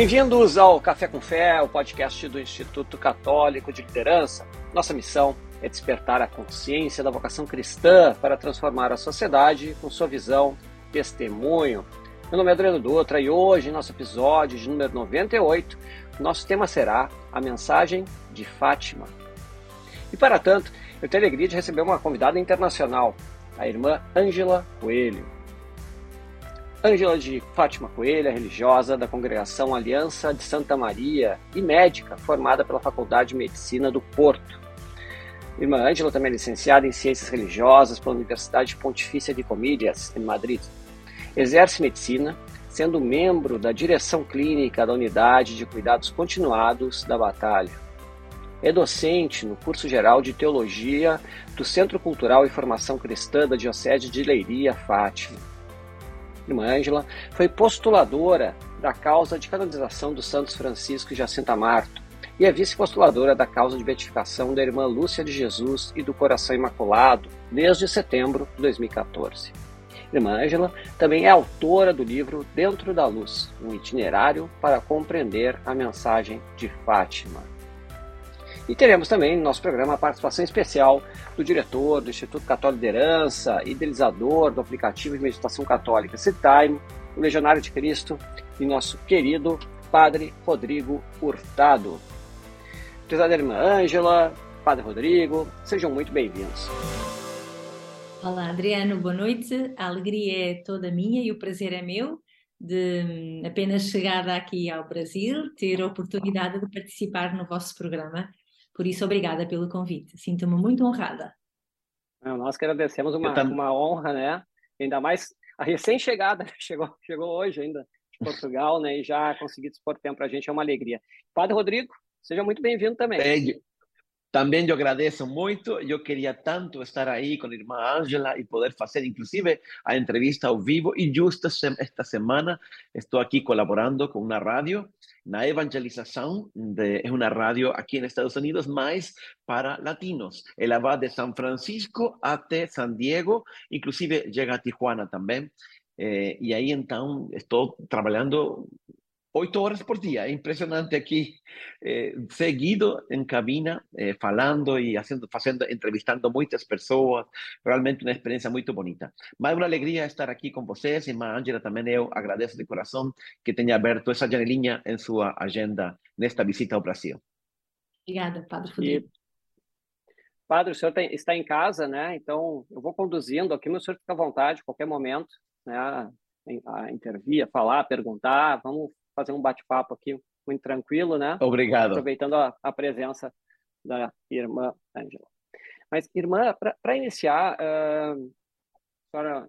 Bem-vindos ao Café com Fé, o podcast do Instituto Católico de Liderança. Nossa missão é despertar a consciência da vocação cristã para transformar a sociedade com sua visão testemunho. Meu nome é Adriano Dutra e hoje, nosso episódio de número 98, nosso tema será a mensagem de Fátima. E para tanto, eu tenho a alegria de receber uma convidada internacional, a irmã Ângela Coelho. Ângela de Fátima Coelho religiosa da congregação Aliança de Santa Maria e médica formada pela Faculdade de Medicina do Porto. Irmã Ângela também é licenciada em Ciências Religiosas pela Universidade Pontifícia de Comilhas, em Madrid. Exerce medicina, sendo membro da direção clínica da Unidade de Cuidados Continuados da Batalha. É docente no curso geral de Teologia do Centro Cultural e Formação Cristã da Diocese de Leiria, Fátima. Irmã Ângela foi postuladora da causa de canonização dos Santos Francisco e Jacinta Marto e é vice-postuladora da causa de beatificação da irmã Lúcia de Jesus e do Coração Imaculado desde setembro de 2014. Irmã Ângela também é autora do livro Dentro da Luz, um itinerário para compreender a mensagem de Fátima. E teremos também no nosso programa a participação especial do diretor do Instituto Católico de Liderança, idealizador do aplicativo de meditação católica Time, o Legionário de Cristo e nosso querido Padre Rodrigo Hurtado. Prezada irmã Ângela, Padre Rodrigo, sejam muito bem-vindos. Olá, Adriano, boa noite. A alegria é toda minha e o prazer é meu de hum, apenas chegada aqui ao Brasil ter a oportunidade de participar no vosso programa por isso, obrigada pelo convite. Sinto-me muito honrada. Nós que agradecemos uma, uma honra, né? Ainda mais a recém-chegada, chegou, chegou hoje ainda de Portugal, né? E já conseguir dispor tempo para a gente é uma alegria. Padre Rodrigo, seja muito bem-vindo também. Bem, também eu agradeço muito. Eu queria tanto estar aí com a irmã Ângela e poder fazer, inclusive, a entrevista ao vivo. E justo esta semana estou aqui colaborando com uma rádio na evangelização de, é uma rádio aqui nos Estados Unidos, mas para latinos. Ela vai de São Francisco até San Diego, inclusive chega a Tijuana também. Eh, e aí então estou trabalhando oito horas por dia. É impressionante aqui, eh, seguido em cabina, eh, falando e fazendo, fazendo, entrevistando muitas pessoas. Realmente uma experiência muito bonita. Mas é uma alegria estar aqui com vocês. Irmã Ângela, também eu agradeço de coração que tenha aberto essa janelinha em sua agenda nesta visita ao Brasil. Obrigada, Padre Rodrigo. E... Padre, o senhor tem, está em casa, né? Então, eu vou conduzindo aqui, o senhor fica à vontade, a qualquer momento, né? A intervir, a falar, a perguntar, vamos fazer um bate-papo aqui muito tranquilo, né? Obrigado. Aproveitando a, a presença da irmã Angela. Mas, irmã, para iniciar, uh, a senhora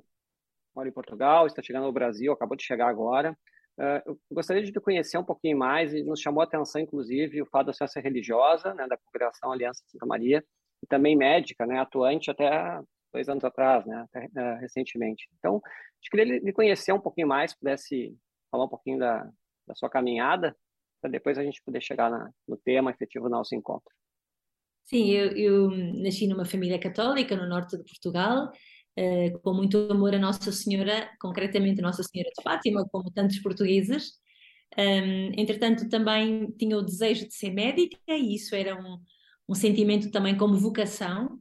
mora em Portugal, está chegando ao Brasil, acabou de chegar agora. Uh, eu gostaria de conhecer um pouquinho mais e nos chamou a atenção, inclusive, o fato da senhora ser religiosa, né, da Congregação Aliança Santa Maria, e também médica, né, atuante até dois anos atrás, né, até, uh, recentemente. Então, que queria lhe conhecer um pouquinho mais, pudesse falar um pouquinho da, da sua caminhada, para depois a gente poder chegar na, no tema efetivo do nosso encontro. Sim, eu, eu, nasci numa família católica no norte de Portugal, uh, com muito amor a Nossa Senhora, concretamente Nossa Senhora de Fátima, como tantos portugueses. Um, entretanto, também tinha o desejo de ser médica e isso era um, um sentimento também como vocação.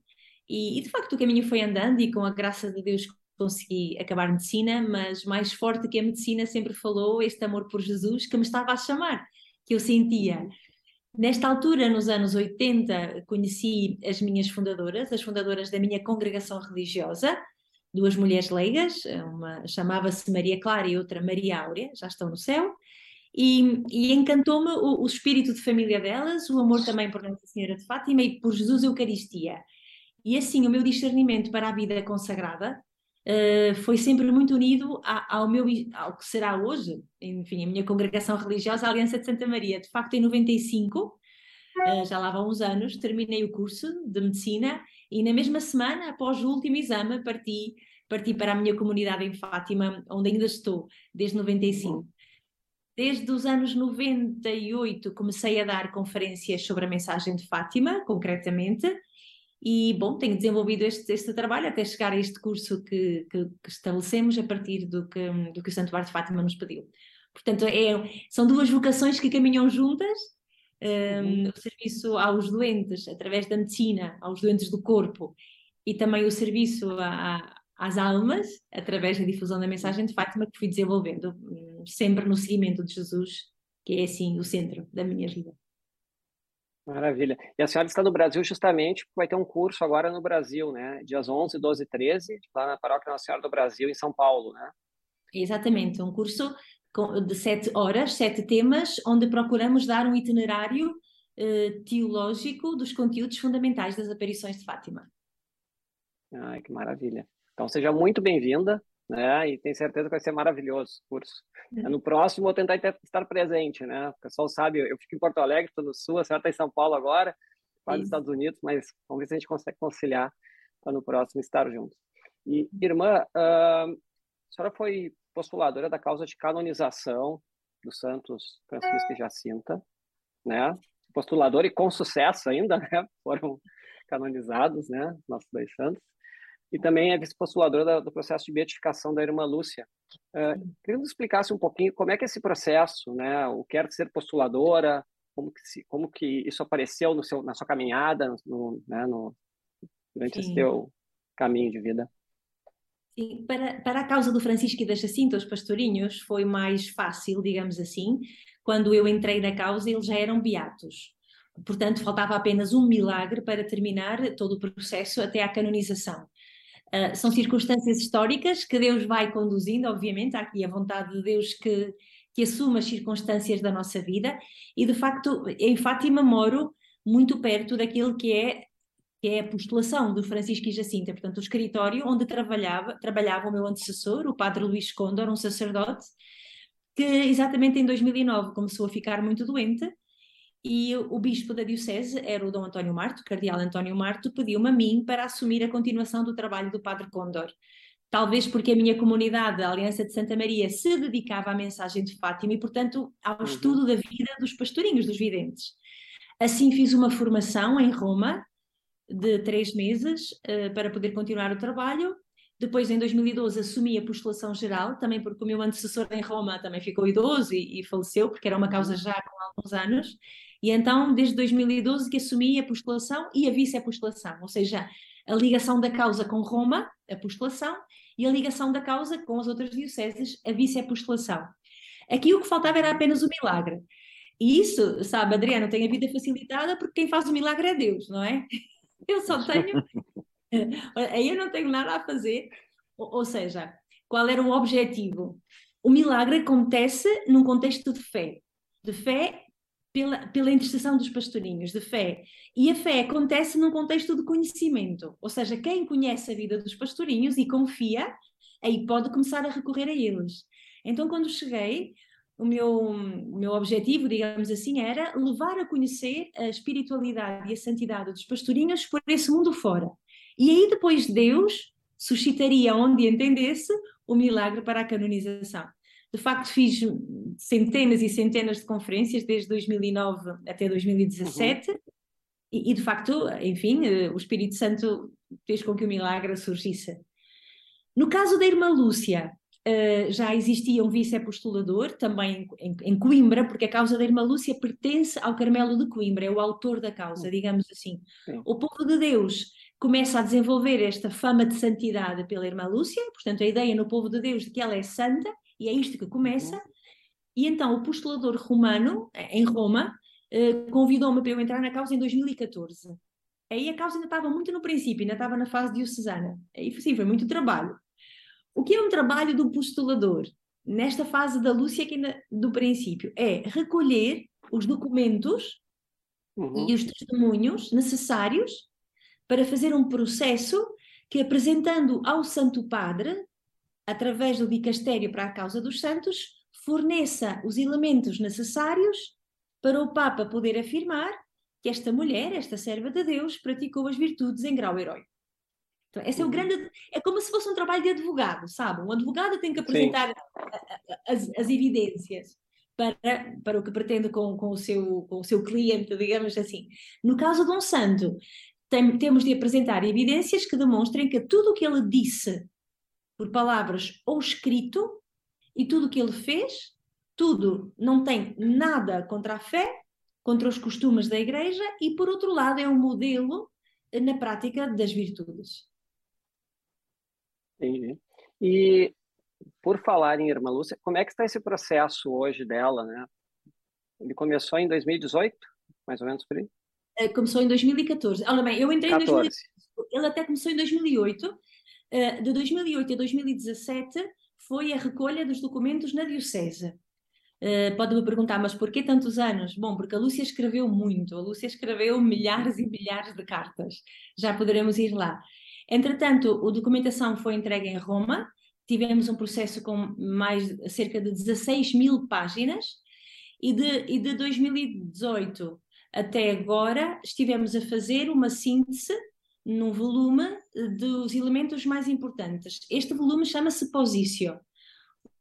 E, e, de facto o caminho foi andando e com a graça de Deus consegui acabar medicina, mas mais forte que a medicina sempre falou este amor por Jesus que me estava a chamar, que eu sentia. Nesta altura, nos anos 80, conheci as minhas fundadoras, as fundadoras da minha congregação religiosa, duas mulheres leigas, uma chamava-se Maria Clara e outra Maria Áurea, já estão no céu, e, e encantou-me o, o, espírito de família delas, o amor também por Nossa Senhora de Fátima e por Jesus Eucaristia. E assim, o meu discernimento para a vida consagrada uh, foi sempre muito unido a, ao meu ao que será hoje, enfim, a minha congregação religiosa, a Aliança de Santa Maria. De facto, em 95, uh, eh, já lá vão uns anos, terminei o curso de medicina e na mesma semana, após o último exame, parti, parti para a minha comunidade em Fátima, onde ainda estou, desde 95. Desde os anos 98 comecei a dar conferências sobre a mensagem de Fátima, concretamente, e, bom, tenho desenvolvido este, este trabalho até chegar a este curso que, que, que estabelecemos a partir do que, do que o Santo Bar de Fátima nos pediu. Portanto, é, são duas vocações que caminham juntas. Um, uhum. O serviço aos doentes, através da medicina, aos doentes do corpo, e também o serviço a, às almas, através da difusão da mensagem de Fátima, que fui desenvolvendo, hum, sempre no seguimento de Jesus, que é assim o centro da minha vida. Maravilha. E a senhora está no Brasil justamente porque vai ter um curso agora no Brasil, né? Dias 11, 12 e 13, lá na Paróquia Nossa Senhora do Brasil, em São Paulo, né? Exatamente, um curso de sete horas, sete temas, onde procuramos dar um itinerário eh, teológico dos conteúdos fundamentais das aparições de Fátima. Ai, que maravilha. Então seja muito bem-vinda, né? E tenho certeza que vai ser maravilhoso o curso. É. No próximo vou tentar estar presente, né? O pessoal sabe, eu fico em Porto Alegre, estou no Sul, a senhora está em São Paulo agora, quase nos Estados Unidos, mas vamos ver se a gente consegue conciliar para no próximo estar juntos. E, irmã, uh, a senhora foi postuladora da causa de canonização dos santos Francisco e Jacinta, né? Postuladora e com sucesso ainda, né? Foram canonizados, né? Nossos dois santos. E também é vice-postuladora do processo de beatificação da irmã Lúcia. Uh, queria que explicasse um pouquinho como é que é esse processo, né? O que é ser postuladora, como que, se, como que isso apareceu no seu, na sua caminhada, no, né, no, durante Sim. esse teu caminho de vida. Sim, para, para a causa do Francisco e da Jacinta, os pastorinhos, foi mais fácil, digamos assim. Quando eu entrei na causa, eles já eram beatos. Portanto, faltava apenas um milagre para terminar todo o processo até à canonização. Uh, são circunstâncias históricas que Deus vai conduzindo, obviamente, há aqui a vontade de Deus que, que assuma as circunstâncias da nossa vida, e de facto, em Fátima moro muito perto daquilo que é que é a postulação do Francisco e Jacinta, portanto, o escritório onde trabalhava, trabalhava o meu antecessor, o padre Luís Condor, um sacerdote, que exatamente em 2009 começou a ficar muito doente e o bispo da diocese era o Dom António Marto, o cardeal António Marto, pediu-me a mim para assumir a continuação do trabalho do padre Condor. Talvez porque a minha comunidade, a Aliança de Santa Maria, se dedicava à mensagem de Fátima e, portanto, ao uhum. estudo da vida dos pastorinhos, dos videntes. Assim fiz uma formação em Roma, de três meses uh, para poder continuar o trabalho. Depois, em 2012, assumi a postulação geral, também porque o meu antecessor em Roma também ficou idoso e, e faleceu, porque era uma causa já com alguns anos. E então, desde 2012, que assumi a postulação e a vice-apostolação, ou seja, a ligação da causa com Roma, a postulação, e a ligação da causa com as outras dioceses, a vice-apostolação. Aqui o que faltava era apenas o milagre. E isso, sabe, Adriano, tem a vida facilitada porque quem faz o milagre é Deus, não é? Eu só tenho. Aí eu não tenho nada a fazer. Ou seja, qual era o objetivo? O milagre acontece num contexto de fé. De fé pela, pela intercessão dos pastorinhos, de fé. E a fé acontece num contexto de conhecimento. Ou seja, quem conhece a vida dos pastorinhos e confia, aí pode começar a recorrer a eles. Então, quando cheguei, o meu, o meu objetivo, digamos assim, era levar a conhecer a espiritualidade e a santidade dos pastorinhos por esse mundo fora. E aí depois Deus suscitaria, onde entendesse, o milagre para a canonização. De facto, fiz centenas e centenas de conferências desde 2009 até 2017 uhum. e, e, de facto, enfim, eh, o Espírito Santo fez com que o milagre surgisse. No caso da irmã Lúcia, Uh, já existia um vice-apostolador também em, em, Coimbra, porque a causa da Irmã Lúcia pertence ao Carmelo de Coimbra, é o autor da causa, digamos assim. Sim. O povo de Deus começa a desenvolver esta fama de santidade pela Irmã Lúcia, portanto, a ideia no povo de Deus de que ela é santa, e é isto que começa. Uhum. E então o postulador romano, eh, em Roma, uh, convidou-me para eu entrar na causa em 2014. Aí a causa ainda estava muito no princípio, ainda estava na fase diocesana. Aí sim, foi muito trabalho. O que é um trabalho do postulador? Nesta fase da Lúcia, do princípio, é recolher os documentos uhum. e os testemunhos necessários para fazer um processo que, apresentando ao Santo Padre, através do dicastério para a causa dos santos, forneça os elementos necessários para o Papa poder afirmar que esta mulher, esta serva de Deus, praticou as virtudes em grau heróico. Então, esse é o uhum. grande. É como se fosse um trabalho de advogado, sabe? Um advogado tem que apresentar as, as, evidências para, para o que pretende com, com, o seu, com o seu cliente, digamos assim. No caso de um santo, tem, temos de apresentar evidências que demonstrem que tudo o que ele disse por palavras ou escrito e tudo o que ele fez, tudo, não tem nada contra a fé, contra os costumes da igreja e, por outro lado, é um modelo na prática das virtudes. Entendi. E por falar em Irmã Lúcia, como é que está esse processo hoje dela, né? Ele começou em 2018, mais ou menos por aí? Eh, começou em 2014. Olha bem, eu entrei 14. em 2018, ele até começou em 2008. Eh, de 2008 a 2017 foi a recolha dos documentos na Diocese. Uh, Pode-me perguntar, mas por que tantos anos? Bom, porque a Lúcia escreveu muito, a Lúcia escreveu milhares e milhares de cartas, já poderemos ir lá. Entretanto, a documentação foi entregue em Roma, tivemos um processo com mais cerca de 16 mil páginas, e de, e de 2018 até agora estivemos a fazer uma síntese num volume dos elementos mais importantes. Este volume chama-se Posício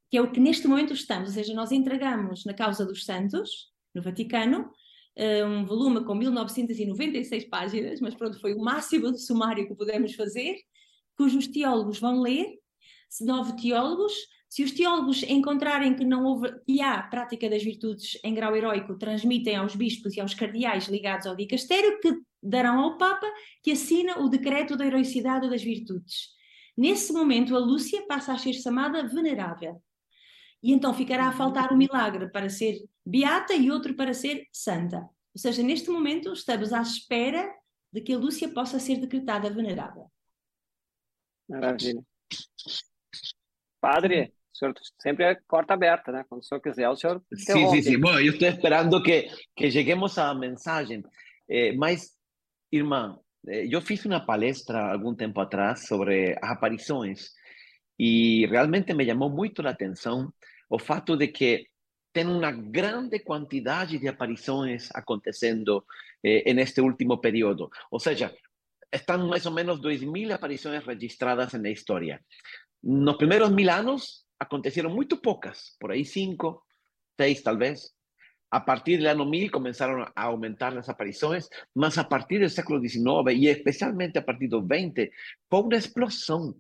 que é o que neste momento estamos, ou seja, nós entregamos na causa dos santos, no Vaticano, eh, um volume com 1996 páginas, mas pronto, foi o máximo de sumário que pudemos fazer, cujos teólogos vão ler, nove teólogos, se os teólogos encontrarem que não houve, e há prática das virtudes em grau heróico, transmitem aos bispos e aos cardeais ligados ao dicastério, que darão ao Papa, que assina o decreto da heroicidade das virtudes. Nesse momento, a Lúcia passa a ser chamada venerável e então ficará a faltar um milagre para ser beata e outro para ser santa. Ou seja, neste momento estamos à espera de que a Lúcia possa ser decretada venerável. Maravilha. Padre, senhor sempre é porta aberta, né? Quando o senhor quiser, o senhor Sim, sim, sim. Bom, eu estou esperando que, que cheguemos à mensagem. Eh, mas, irmã, eh, eu fiz uma palestra algum tempo atrás sobre as aparições e realmente me chamou muito a atenção o fato de que tem uma grande quantidade de aparições acontecendo eh, neste último período. Ou seja, estão mais ou menos 2.000 aparições registradas na história. Nos primeiros mil anos aconteceram muito poucas, por aí cinco, seis talvez. A partir do ano 1000 começaram a aumentar as aparições, mas a partir do século XIX e especialmente a partir do 20, foi uma explosão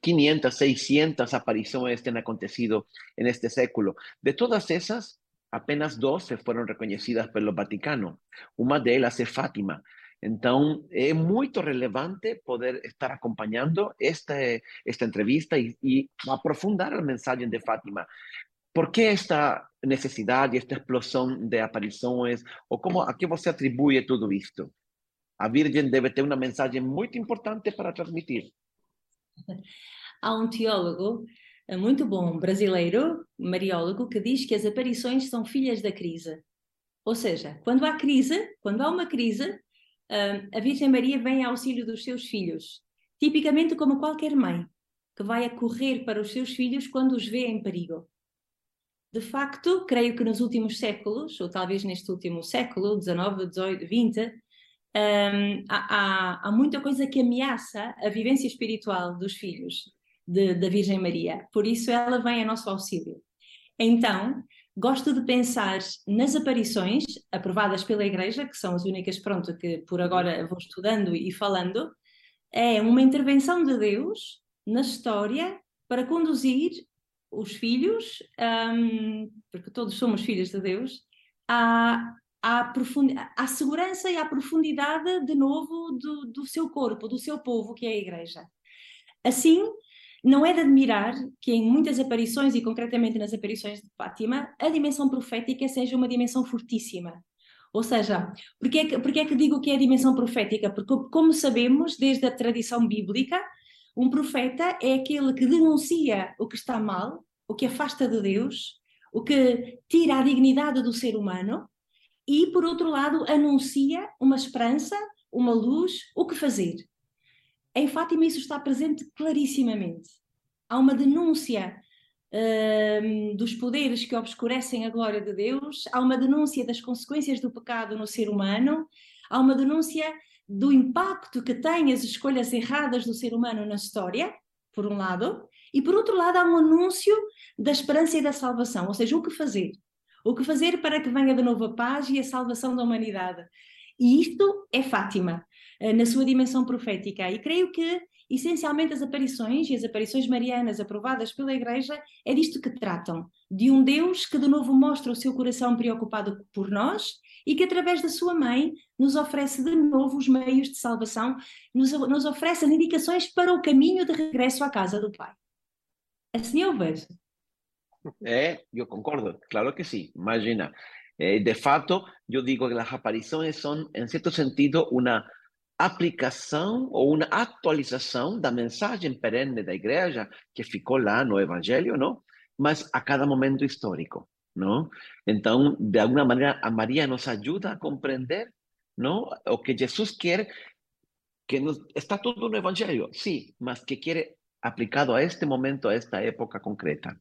500, 600 apariciones que han acontecido en este século. De todas esas, apenas 12 fueron reconocidas por el Vaticano. Una de ellas es Fátima. Entonces, es muy relevante poder estar acompañando este, esta entrevista y, y aprofundar el mensaje de Fátima. ¿Por qué esta necesidad y esta explosión de apariciones? ¿O cómo, a qué você atribuye todo esto? A Virgen debe tener una mensaje muy importante para transmitir. Há um teólogo eh, muito bom brasileiro, mariólogo, que diz que as aparições são filhas da crise. Ou seja, quando há crise, quando há uma crise, a Virgem Maria vem ao auxílio dos seus filhos, tipicamente como qualquer mãe, que vai a correr para os seus filhos quando os vê em perigo. De facto, creio que nos últimos séculos, ou talvez neste último século, 19, 18, 20, um, há, há, muita coisa que ameaça a vivência espiritual dos filhos de, da Virgem Maria. Por isso ela vem a nosso auxílio. Então, gosto de pensar nas aparições aprovadas pela Igreja, que são as únicas, pronto, que por agora vou estudando e falando, é uma intervenção de Deus na história para conduzir os filhos, um, porque todos somos filhos de Deus, a, à, à segurança e à profundidade, de novo, do, do seu corpo, do seu povo, que é a Igreja. Assim, não é de admirar que em muitas aparições, e concretamente nas aparições de Fátima, a dimensão profética seja uma dimensão fortíssima. Ou seja, porque é, que, porque é que digo que é a dimensão profética? Porque, como sabemos, desde a tradição bíblica, um profeta é aquele que denuncia o que está mal, o que afasta de Deus, o que tira a dignidade do ser humano e, por outro lado, anuncia uma esperança, uma luz, o que fazer. Em Fátima, isso está presente clarissimamente. Há uma denúncia uh, dos poderes que obscurecem a glória de Deus, há uma denúncia das consequências do pecado no ser humano, há uma denúncia do impacto que têm as escolhas erradas do ser humano na história, por um lado, e por outro lado, há um anúncio da esperança e da salvação, ou seja, o que fazer. O que fazer para que venha de novo a paz e a salvação da humanidade? E isto é Fátima, na sua dimensão profética. E creio que essencialmente as aparições e as aparições marianas aprovadas pela Igreja é disto que tratam, de um Deus que de novo mostra o seu coração preocupado por nós e que através da sua mãe nos oferece de novo os meios de salvação, nos, nos oferece as indicações para o caminho de regresso à casa do Pai. Assim eu vejo. É, eu concordo, claro que sim. Imagina, eh, de fato, eu digo que as aparições são, em certo sentido, uma aplicação ou uma atualização da mensagem perene da igreja que ficou lá no Evangelho, não? Mas a cada momento histórico, não? Então, de alguma maneira, a Maria nos ajuda a compreender, não? O que Jesus quer, que nos, está tudo no Evangelho, sim, mas que quer aplicado a este momento, a esta época concreta.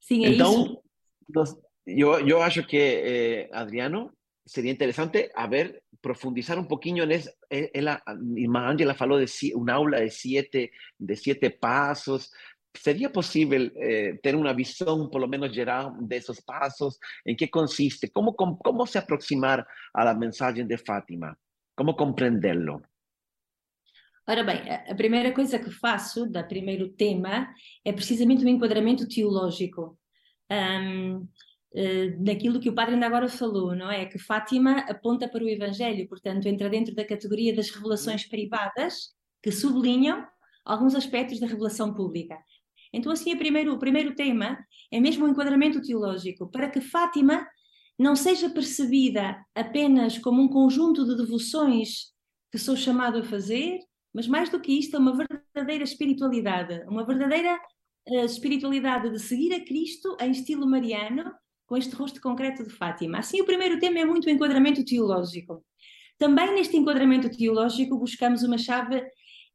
Sim, é então, isso. Nos, eu, eu acho que, eh, Adriano, seria interessante a ver profundizar un poquito en eso. Irmã Angela falou de un aula de siete, de siete pasos. ¿Sería posible eh, tener una visión, por lo menos geral, de esos pasos? ¿En qué consiste? ¿Cómo, cómo, cómo se aproximar a la mensaje de Fátima? ¿Cómo comprenderlo? Ora bem, a primeira coisa que faço, da primeiro tema, é precisamente um enquadramento teológico. Um, uh, daquilo que o padre ainda agora falou, não é? Que Fátima aponta para o Evangelho, portanto, entra dentro da categoria das revelações privadas que sublinham alguns aspectos da revelação pública. Então, assim, primeiro, o primeiro tema é mesmo o enquadramento teológico, para que Fátima não seja percebida apenas como um conjunto de devoções que sou chamado a fazer, mas mais do que isto, é uma verdadeira espiritualidade, uma verdadeira uh, espiritualidade de seguir a Cristo em estilo mariano, com este rosto concreto de Fátima. Assim, o primeiro tema é muito o enquadramento teológico. Também neste enquadramento teológico buscamos uma chave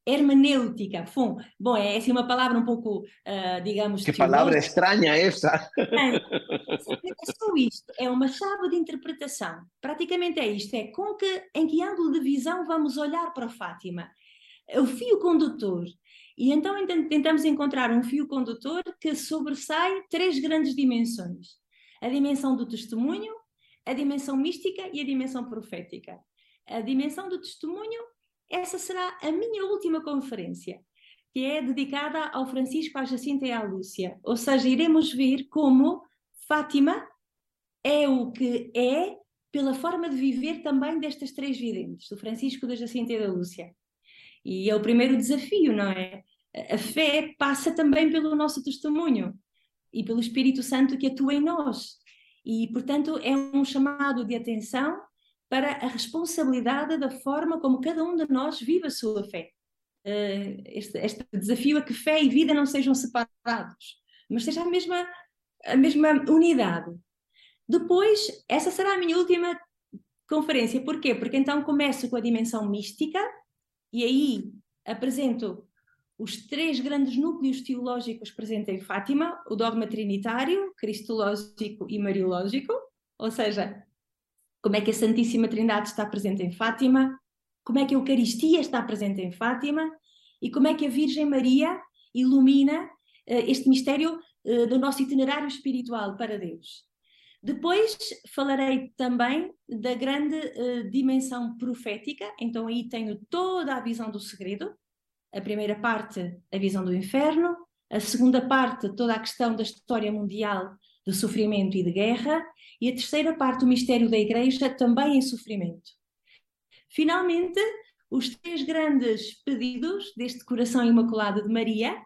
hermenêutica. Bom, bom é assim uma palavra um pouco, uh, digamos... Que palavra estranha essa! É, é só isto, é uma chave de interpretação. Praticamente é isto, é com que, em que ângulo de visão vamos olhar para Fátima. É o fio condutor. E então tentamos encontrar um fio condutor que sobressai três grandes dimensões a dimensão do testemunho, a dimensão mística e a dimensão profética. A dimensão do testemunho, essa será a minha última conferência, que é dedicada ao Francisco, à Jacinta e à Lúcia. Ou seja, iremos ver como Fátima é o que é pela forma de viver também destas três videntes, do Francisco, da Jacinta e da Lúcia. E é o primeiro desafio, não é? A fé passa também pelo nosso testemunho e pelo Espírito Santo que atua em nós. E, portanto, é um chamado de atenção para a responsabilidade da forma como cada um de nós vive a sua fé. Uh, este, este, desafio é que fé e vida não sejam separados, mas seja a mesma, a mesma unidade. Depois, essa será a minha última conferência. Porquê? Porque então começo com a dimensão mística e aí apresento os três grandes núcleos teológicos presentes em Fátima, o dogma trinitário, cristológico e mariológico, ou seja, como é que a Santíssima Trindade está presente em Fátima, como é que a Eucaristia está presente em Fátima? E como é que a Virgem Maria ilumina uh, este mistério uh, do nosso itinerário espiritual para Deus. Depois falarei também da grande uh, dimensão profética, então aí tenho toda a visão do segredo, a primeira parte, a visão do inferno, a segunda parte, toda a questão da história mundial de sofrimento e de guerra, e a terceira parte, o mistério da Igreja, também em sofrimento. Finalmente, os três grandes pedidos deste coração imaculado de Maria,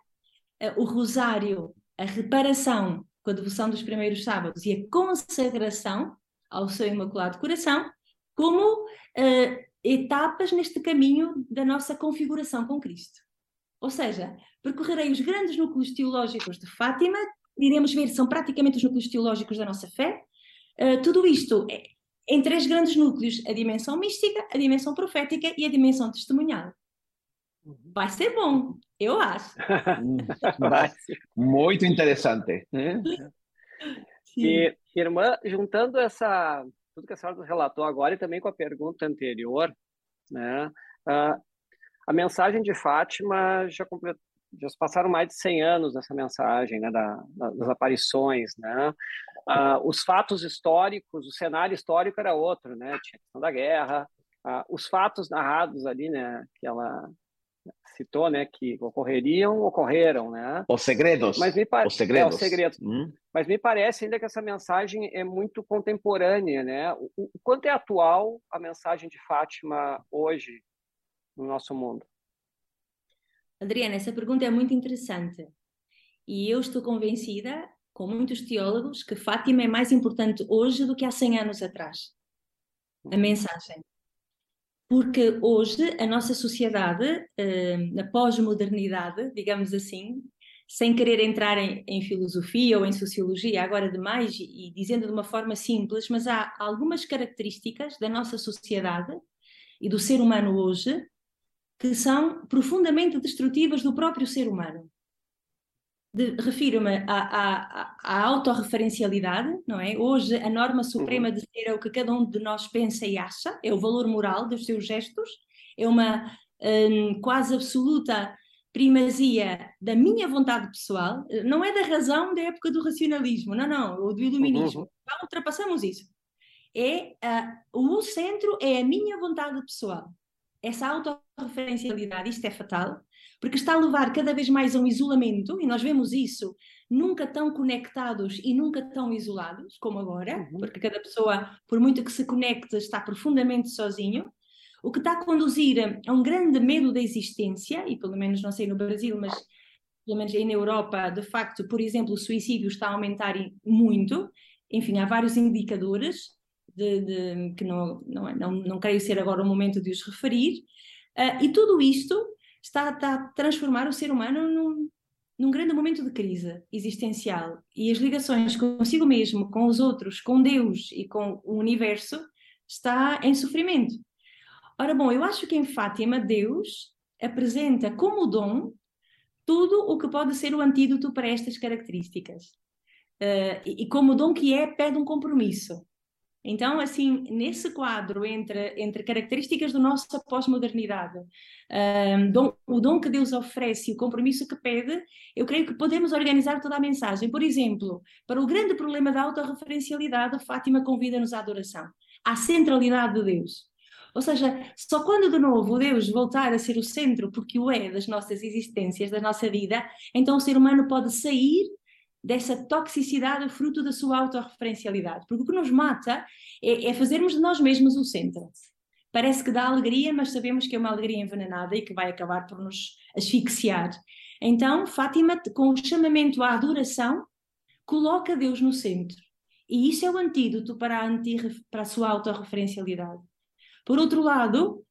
eh, o rosário, a reparação com a devoção dos primeiros sábados e a consagração ao seu imaculado coração, como uh, etapas neste caminho da nossa configuração com Cristo. Ou seja, percorrerei os grandes núcleos teológicos de Fátima, iremos ver, são praticamente os núcleos teológicos da nossa fé. Uh, tudo isto é, em três grandes núcleos: a dimensão mística, a dimensão profética e a dimensão testemunhal. Vai ser bom, eu acho. Vai muito interessante. Né? E, irmã, juntando essa tudo que a senhora relatou agora e também com a pergunta anterior, né? Uh, a mensagem de Fátima já, já passaram mais de 100 anos nessa mensagem, né, da, das aparições, né? Uh, os fatos históricos, o cenário histórico era outro, né? Tinha a questão da guerra, uh, os fatos narrados ali, né, que ela citou, né, que ocorreriam, ocorreram, né? Os segredos. Mas me Os segredos. É, os segredos. Hum. Mas me parece ainda que essa mensagem é muito contemporânea, né? O, o quanto é atual a mensagem de Fátima hoje no nosso mundo? Adriana, essa pergunta é muito interessante. E eu estou convencida, com muitos teólogos, que Fátima é mais importante hoje do que há 100 anos atrás. A uhum. mensagem porque hoje a nossa sociedade, eh, na pós-modernidade, digamos assim, sem querer entrar em, em, filosofia ou em sociologia agora demais e, e dizendo de uma forma simples, mas há algumas características da nossa sociedade e do ser humano hoje que são profundamente destrutivas do próprio ser humano refiro-me à, à, à autorreferencialidade, não é? Hoje a norma suprema uhum. de ser é o que cada um de nós pensa e acha, é o valor moral dos seus gestos, é uma um, quase absoluta primazia da minha vontade pessoal, não é da razão da época do racionalismo, não, não, ou do iluminismo, uhum. já ultrapassamos isso. É, uh, o centro é a minha vontade pessoal. Essa autorreferencialidade, isto é fatal, porque está a levar cada vez mais a um isolamento, e nós vemos isso nunca tão conectados e nunca tão isolados como agora, uhum. porque cada pessoa, por muito que se conecte, está profundamente sozinho, o que está a conduzir a um grande medo da existência, e pelo menos não sei no Brasil, mas pelo menos aí na Europa, de facto, por exemplo, o suicídio está a aumentar muito, enfim, há vários indicadores de, de, que não, não, não, não creio ser agora o momento de os referir, uh, e tudo isto está, está a transformar o ser humano num, num grande momento de crise existencial e as ligações consigo mesmo, com os outros, com Deus e com o universo está em sofrimento. Ora bom, eu acho que em Fátima Deus apresenta como dom tudo o que pode ser o antídoto para estas características. Uh, e, e como dom que é, pede um compromisso. Então, assim, nesse quadro entre, entre características da nossa pós-modernidade, um, o dom que Deus oferece e o compromisso que pede, eu creio que podemos organizar toda a mensagem. Por exemplo, para o grande problema da autorreferencialidade, Fátima convida-nos à adoração, à centralidade de Deus. Ou seja, só quando de novo Deus voltar a ser o centro, porque o é das nossas existências, da nossa vida, então o ser humano pode sair dessa toxicidade fruto da sua autorreferencialidade. Porque o que nos mata é, é fazermos de nós mesmos o centro. Parece que dá alegria, mas sabemos que é uma alegria envenenada e que vai acabar por nos asfixiar. Então, Fátima, com o chamamento à adoração, coloca Deus no centro. E isso é o antídoto para a, anti, para a sua autorreferencialidade. Por outro lado,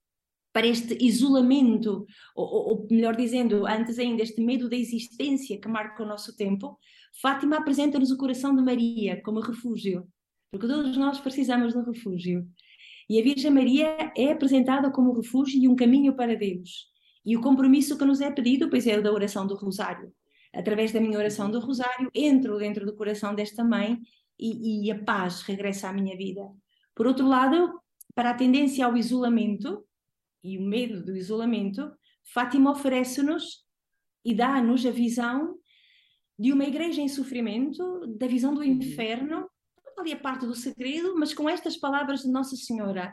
para este isolamento, ou, ou, melhor dizendo, antes ainda, este medo da existência que marca o nosso tempo, Fátima apresenta-nos o coração de Maria como refúgio, porque todos nós precisamos de um refúgio. E a Virgem Maria é apresentada como refúgio e um caminho para Deus. E o compromisso que nos é pedido, pois é o da oração do Rosário. Através da minha oração do Rosário, entro dentro do coração desta mãe e, e a paz regressa à minha vida. Por outro lado, para a tendência ao isolamento e o medo do isolamento, Fátima oferece-nos e dá-nos a visão de uma igreja em sofrimento, da visão do uhum. inferno, ali a parte do segredo, mas com estas palavras de Nossa Senhora: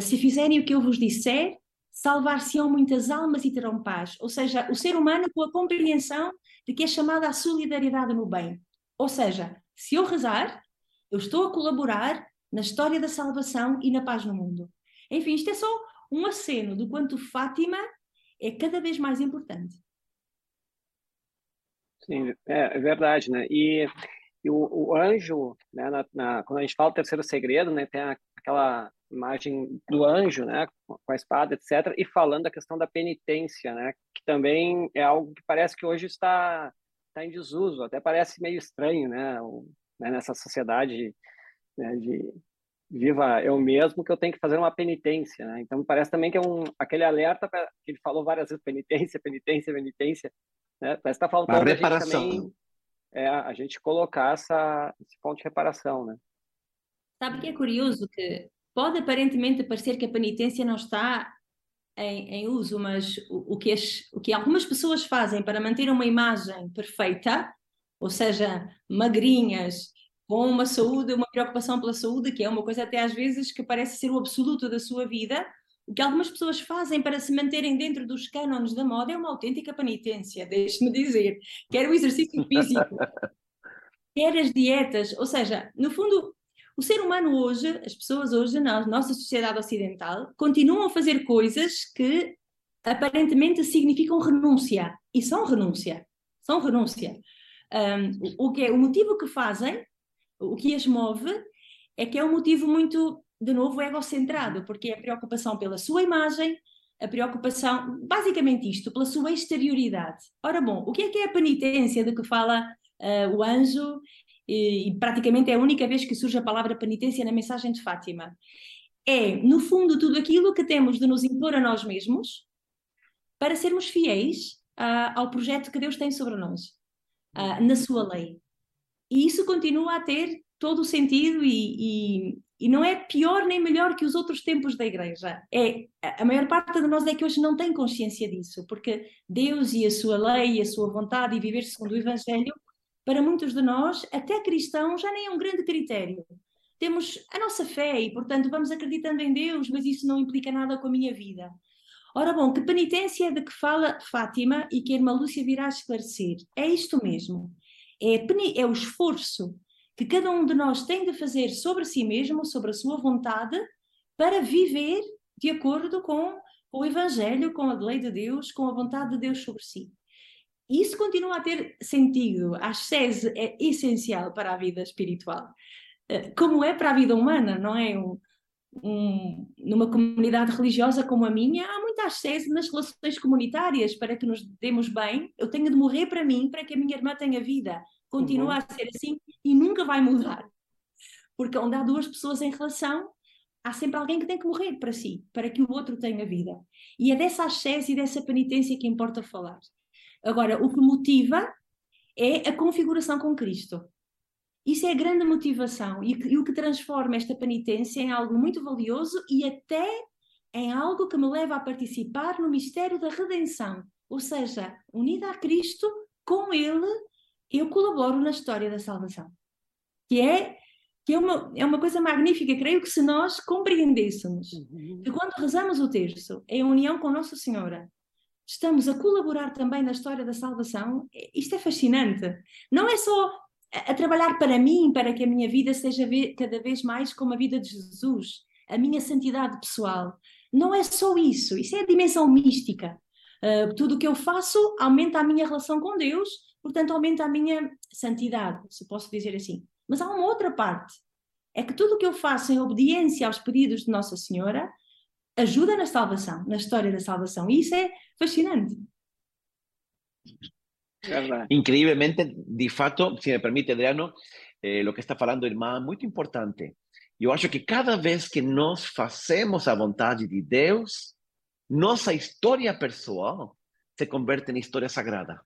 Se fizerem o que eu vos disser, salvar-se-ão muitas almas e terão paz. Ou seja, o ser humano com a compreensão de que é chamada à solidariedade no bem. Ou seja, se eu rezar, eu estou a colaborar na história da salvação e na paz no mundo. Enfim, isto é só um aceno do quanto Fátima é cada vez mais importante. Sim, é, é verdade, né? E, e o, o, anjo, né, na, na, quando a gente fala o terceiro segredo, né, tem a, aquela imagem do anjo, né, com a espada, etc., e falando da questão da penitência, né, que também é algo que parece que hoje está, está em desuso, até parece meio estranho, né, o, né nessa sociedade né, de viva eu mesmo que eu tenho que fazer uma penitência, né? Então parece também que é um aquele alerta pra, que ele falou várias vezes penitência, penitência, penitência, né? Parece que está faltando a, reparação. a gente também é, a gente colocar essa, esse ponto de reparação, né? Sabe que é curioso que pode aparentemente parecer que a penitência não está em, em uso, mas o, o, que as, o que algumas pessoas fazem para manter uma imagem perfeita, ou seja, magrinhas, com uma saúde, uma preocupação pela saúde, que é uma coisa até às vezes que parece ser o absoluto da sua vida, o que algumas pessoas fazem para se manterem dentro dos cânones da moda é uma autêntica penitência, deixe-me dizer. Quer o exercício físico, quer as dietas, ou seja, no fundo, o ser humano hoje, as pessoas hoje, na nossa sociedade ocidental, continuam a fazer coisas que aparentemente significam renúncia. E são renúncia. São renúncia. Um, o, que é, o motivo que fazem, o que as move, é que é um motivo muito, de novo, egocentrado, porque é a preocupação pela sua imagem, a preocupação, basicamente isto, pela sua exterioridade. Ora bom, o que é que é a penitência de que fala uh, o anjo? E, e praticamente é a única vez que surge a palavra penitência na mensagem de Fátima. É, no fundo, tudo aquilo que temos de nos impor a nós mesmos para sermos fiéis uh, ao projeto que Deus tem sobre nós uh, na sua lei. E isso continua a ter todo o sentido e, e, e, não é pior nem melhor que os outros tempos da igreja. É, a maior parte de nós é que hoje não tem consciência disso, porque Deus e a sua lei e a sua vontade e viver segundo o Evangelho, para muitos de nós, até cristãos, já nem é um grande critério. Temos a nossa fé e, portanto, vamos acreditando em Deus, mas isso não implica nada com a minha vida. Ora bom, que penitência é de que fala Fátima e que a irmã Lúcia virá esclarecer? É isto mesmo. É, é o esforço que cada um de nós tem de fazer sobre si mesmo, sobre a sua vontade, para viver de acordo com o Evangelho, com a lei de Deus, com a vontade de Deus sobre si. Isso continua a ter sentido. A ascese é essencial para a vida espiritual, eh, como é para a vida humana, não é? Um, numa comunidade religiosa como a minha, há muita ascese nas relações comunitárias para que nos demos bem. Eu tenho de morrer para mim, para que a minha irmã tenha vida. Continua uhum. a ser assim e nunca vai mudar. Porque onde há duas pessoas em relação, há sempre alguém que tem que morrer para si, para que o outro tenha vida. E é dessa ascese e dessa penitência que importa falar. Agora, o que motiva é a configuração com Cristo. Isso é a grande motivação e, e o que transforma esta penitência em algo muito valioso e até em algo que me leva a participar no mistério da redenção. Ou seja, unida a Cristo, com Ele, eu colaboro na história da salvação. Que é, que é, uma, é uma coisa magnífica, creio que se nós compreendêssemos uhum. que quando rezamos o terço, em união com Nossa Senhora, estamos a colaborar também na história da salvação, isto é fascinante. Não é só a, trabalhar para mim, para que a minha vida seja cada vez mais como a vida de Jesus, a minha santidade pessoal. Não é só isso, isso é a dimensão mística. Uh, tudo o que eu faço aumenta a minha relação com Deus, portanto, aumenta a minha santidade, se posso dizer assim. Mas há uma outra parte: é que tudo o que eu faço em obediência aos pedidos de Nossa Senhora ajuda na salvação, na história da salvação. E isso é fascinante. Increíblemente, de fato, si me permite, Adriano, eh, lo que está falando, irmã, muito importante. Eu acho que cada vez que nós fazemos a vontade de Deus, nossa história pessoal se converte em história sagrada.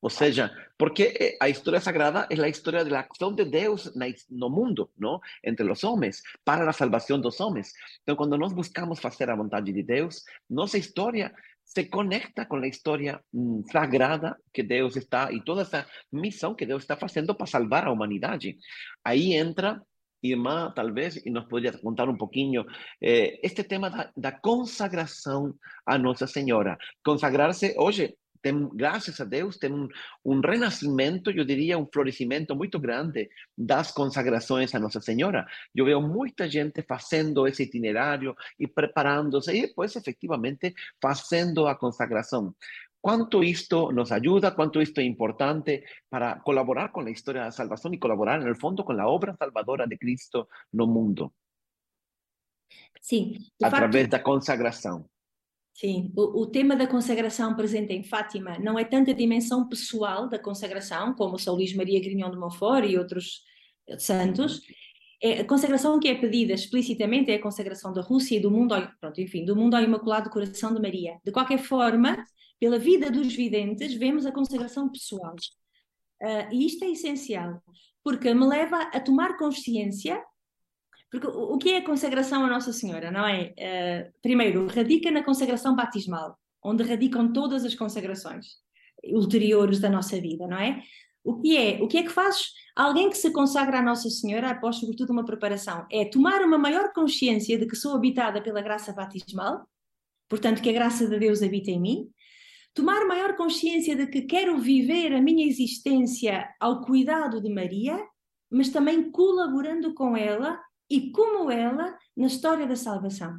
Ou seja, porque eh, a história sagrada é a história da ação de Deus no mundo, não? entre os homens, para a salvação dos homens. Então, quando nós buscamos fazer a vontade de Deus, nossa história se conecta con la historia mm, sagrada que Dios está y toda esa misión que Dios está haciendo para salvar a humanidad. Ahí entra Irmã, tal vez, y nos podría contar un poquinho, eh, este tema da, da consagração a Nossa Senhora. Consagrarse, hoje, tem, graças a Deus, tem um, um renascimento, eu diria, um florescimento muito grande das consagrações a Nossa Senhora. Eu vejo muita gente fazendo esse itinerário e preparando-se, e depois, efetivamente, fazendo a consagração. Quanto isto nos ajuda, quanto isto é importante para colaborar com a história da salvação e colaborar, no fundo, com a obra salvadora de Cristo no mundo. Sim, através facto... da consagração. Sim, o, o, tema da consagração presente em Fátima não é tanto a dimensão pessoal da consagração, como São Luís Maria Grignon de Montfort e outros santos. É, a consagração que é pedida explicitamente é a consagração da Rússia e do mundo, ao, pronto, enfim, do mundo ao Imaculado Coração de Maria. De qualquer forma, pela vida dos videntes, vemos a consagração pessoal. Uh, e isto é essencial, porque me leva a tomar consciência porque o, que é a consagração a Nossa Senhora, não é? Uh, primeiro, radica na consagração batismal, onde radicam todas as consagrações ulteriores da nossa vida, não é? O que é? O que é que faz alguém que se consagra a Nossa Senhora após, sobretudo, uma preparação? É tomar uma maior consciência de que sou habitada pela graça batismal, portanto, que a graça de Deus habita em mim. Tomar maior consciência de que quero viver a minha existência ao cuidado de Maria, mas também colaborando com ela e como ela na história da salvação.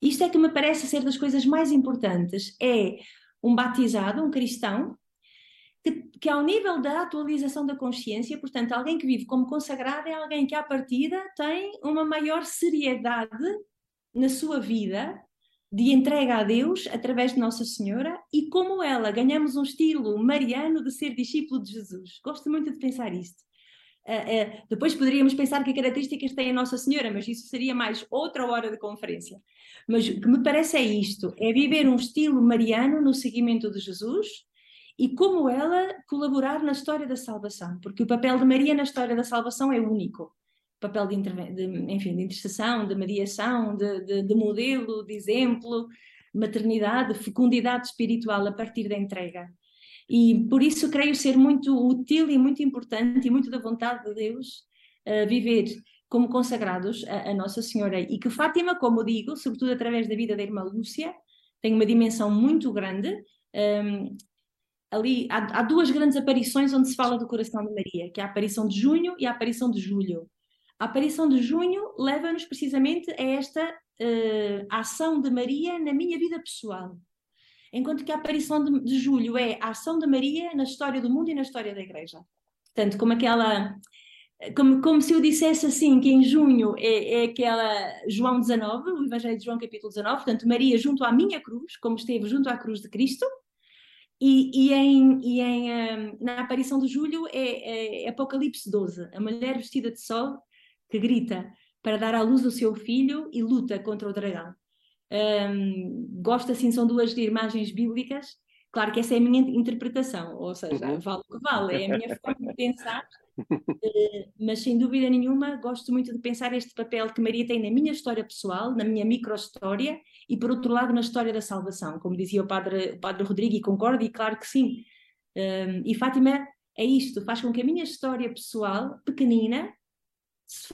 Isto é que me parece ser das coisas mais importantes. É um batizado, um cristão, que, que ao nível da atualização da consciência, portanto, alguém que vive como consagrado é alguém que à partida tem uma maior seriedade na sua vida de entrega a Deus através de Nossa Senhora e como ela ganhamos um estilo mariano de ser discípulo de Jesus. Gosto muito de pensar isto. Uh, uh, depois poderíamos pensar que características tem a Nossa Senhora, mas isso seria mais outra hora de conferência. Mas o que me parece é isto: é viver um estilo mariano no seguimento de Jesus e como ela colaborar na história da salvação, porque o papel de Maria na história da salvação é único. Papel de, de, enfim, de intercessão, de mediação, de, de, de modelo, de exemplo, maternidade, fecundidade espiritual a partir da entrega. E por isso creio ser muito útil e muito importante e muito da vontade de Deus uh, viver como consagrados a, a, Nossa Senhora. E que Fátima, como digo, sobretudo através da vida da irmã Lúcia, tem uma dimensão muito grande. Um, ehm, ali há, há, duas grandes aparições onde se fala do coração de Maria, que é a aparição de junho e a aparição de julho. A aparição de junho leva-nos precisamente a esta uh, ação de Maria na minha vida pessoal. Enquanto que a aparição de, de, julho é a ação de Maria na história do mundo e na história da Igreja. Portanto, como aquela. Como, como se eu dissesse assim, que em junho é, é aquela João 19, o Evangelho de João, capítulo 19, portanto, Maria junto à minha cruz, como esteve junto à cruz de Cristo, e, e, em, e em, um, na aparição de Julho é, é, Apocalipse 12, a mulher vestida de sol que grita para dar à luz o seu filho e luta contra o dragão. Um, gosto assim, são duas imagens bíblicas. Claro que essa é a minha interpretação, ou seja, uhum. vale o que vale, é a minha forma de pensar, uh, mas sem dúvida nenhuma gosto muito de pensar este papel que Maria tem na minha história pessoal, na minha micro-história e, por outro lado, na história da salvação, como dizia o padre, o padre Rodrigo, e concordo, e claro que sim. Um, e Fátima é isto, faz com que a minha história pessoal, pequenina,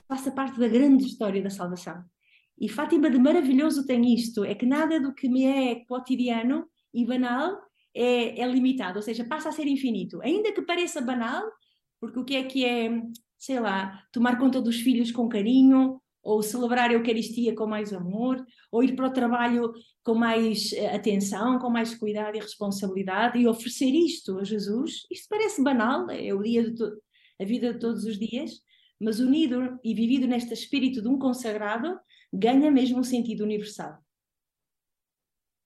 faça parte da grande história da salvação. E Fátima de maravilhoso tem isto, é que nada do que me é cotidiano e banal é, é limitado, ou seja, passa a ser infinito. Ainda que pareça banal, porque o que é que é, sei lá, tomar conta dos filhos com carinho, ou celebrar a Eucaristia com mais amor, ou ir para o trabalho com mais eh, atenção, com mais cuidado e responsabilidade, e oferecer isto a Jesus. Isto parece banal, é o dia de a vida de todos os dias, mas unido e vivido neste espírito de um consagrado, ganha mesmo um sentido universal.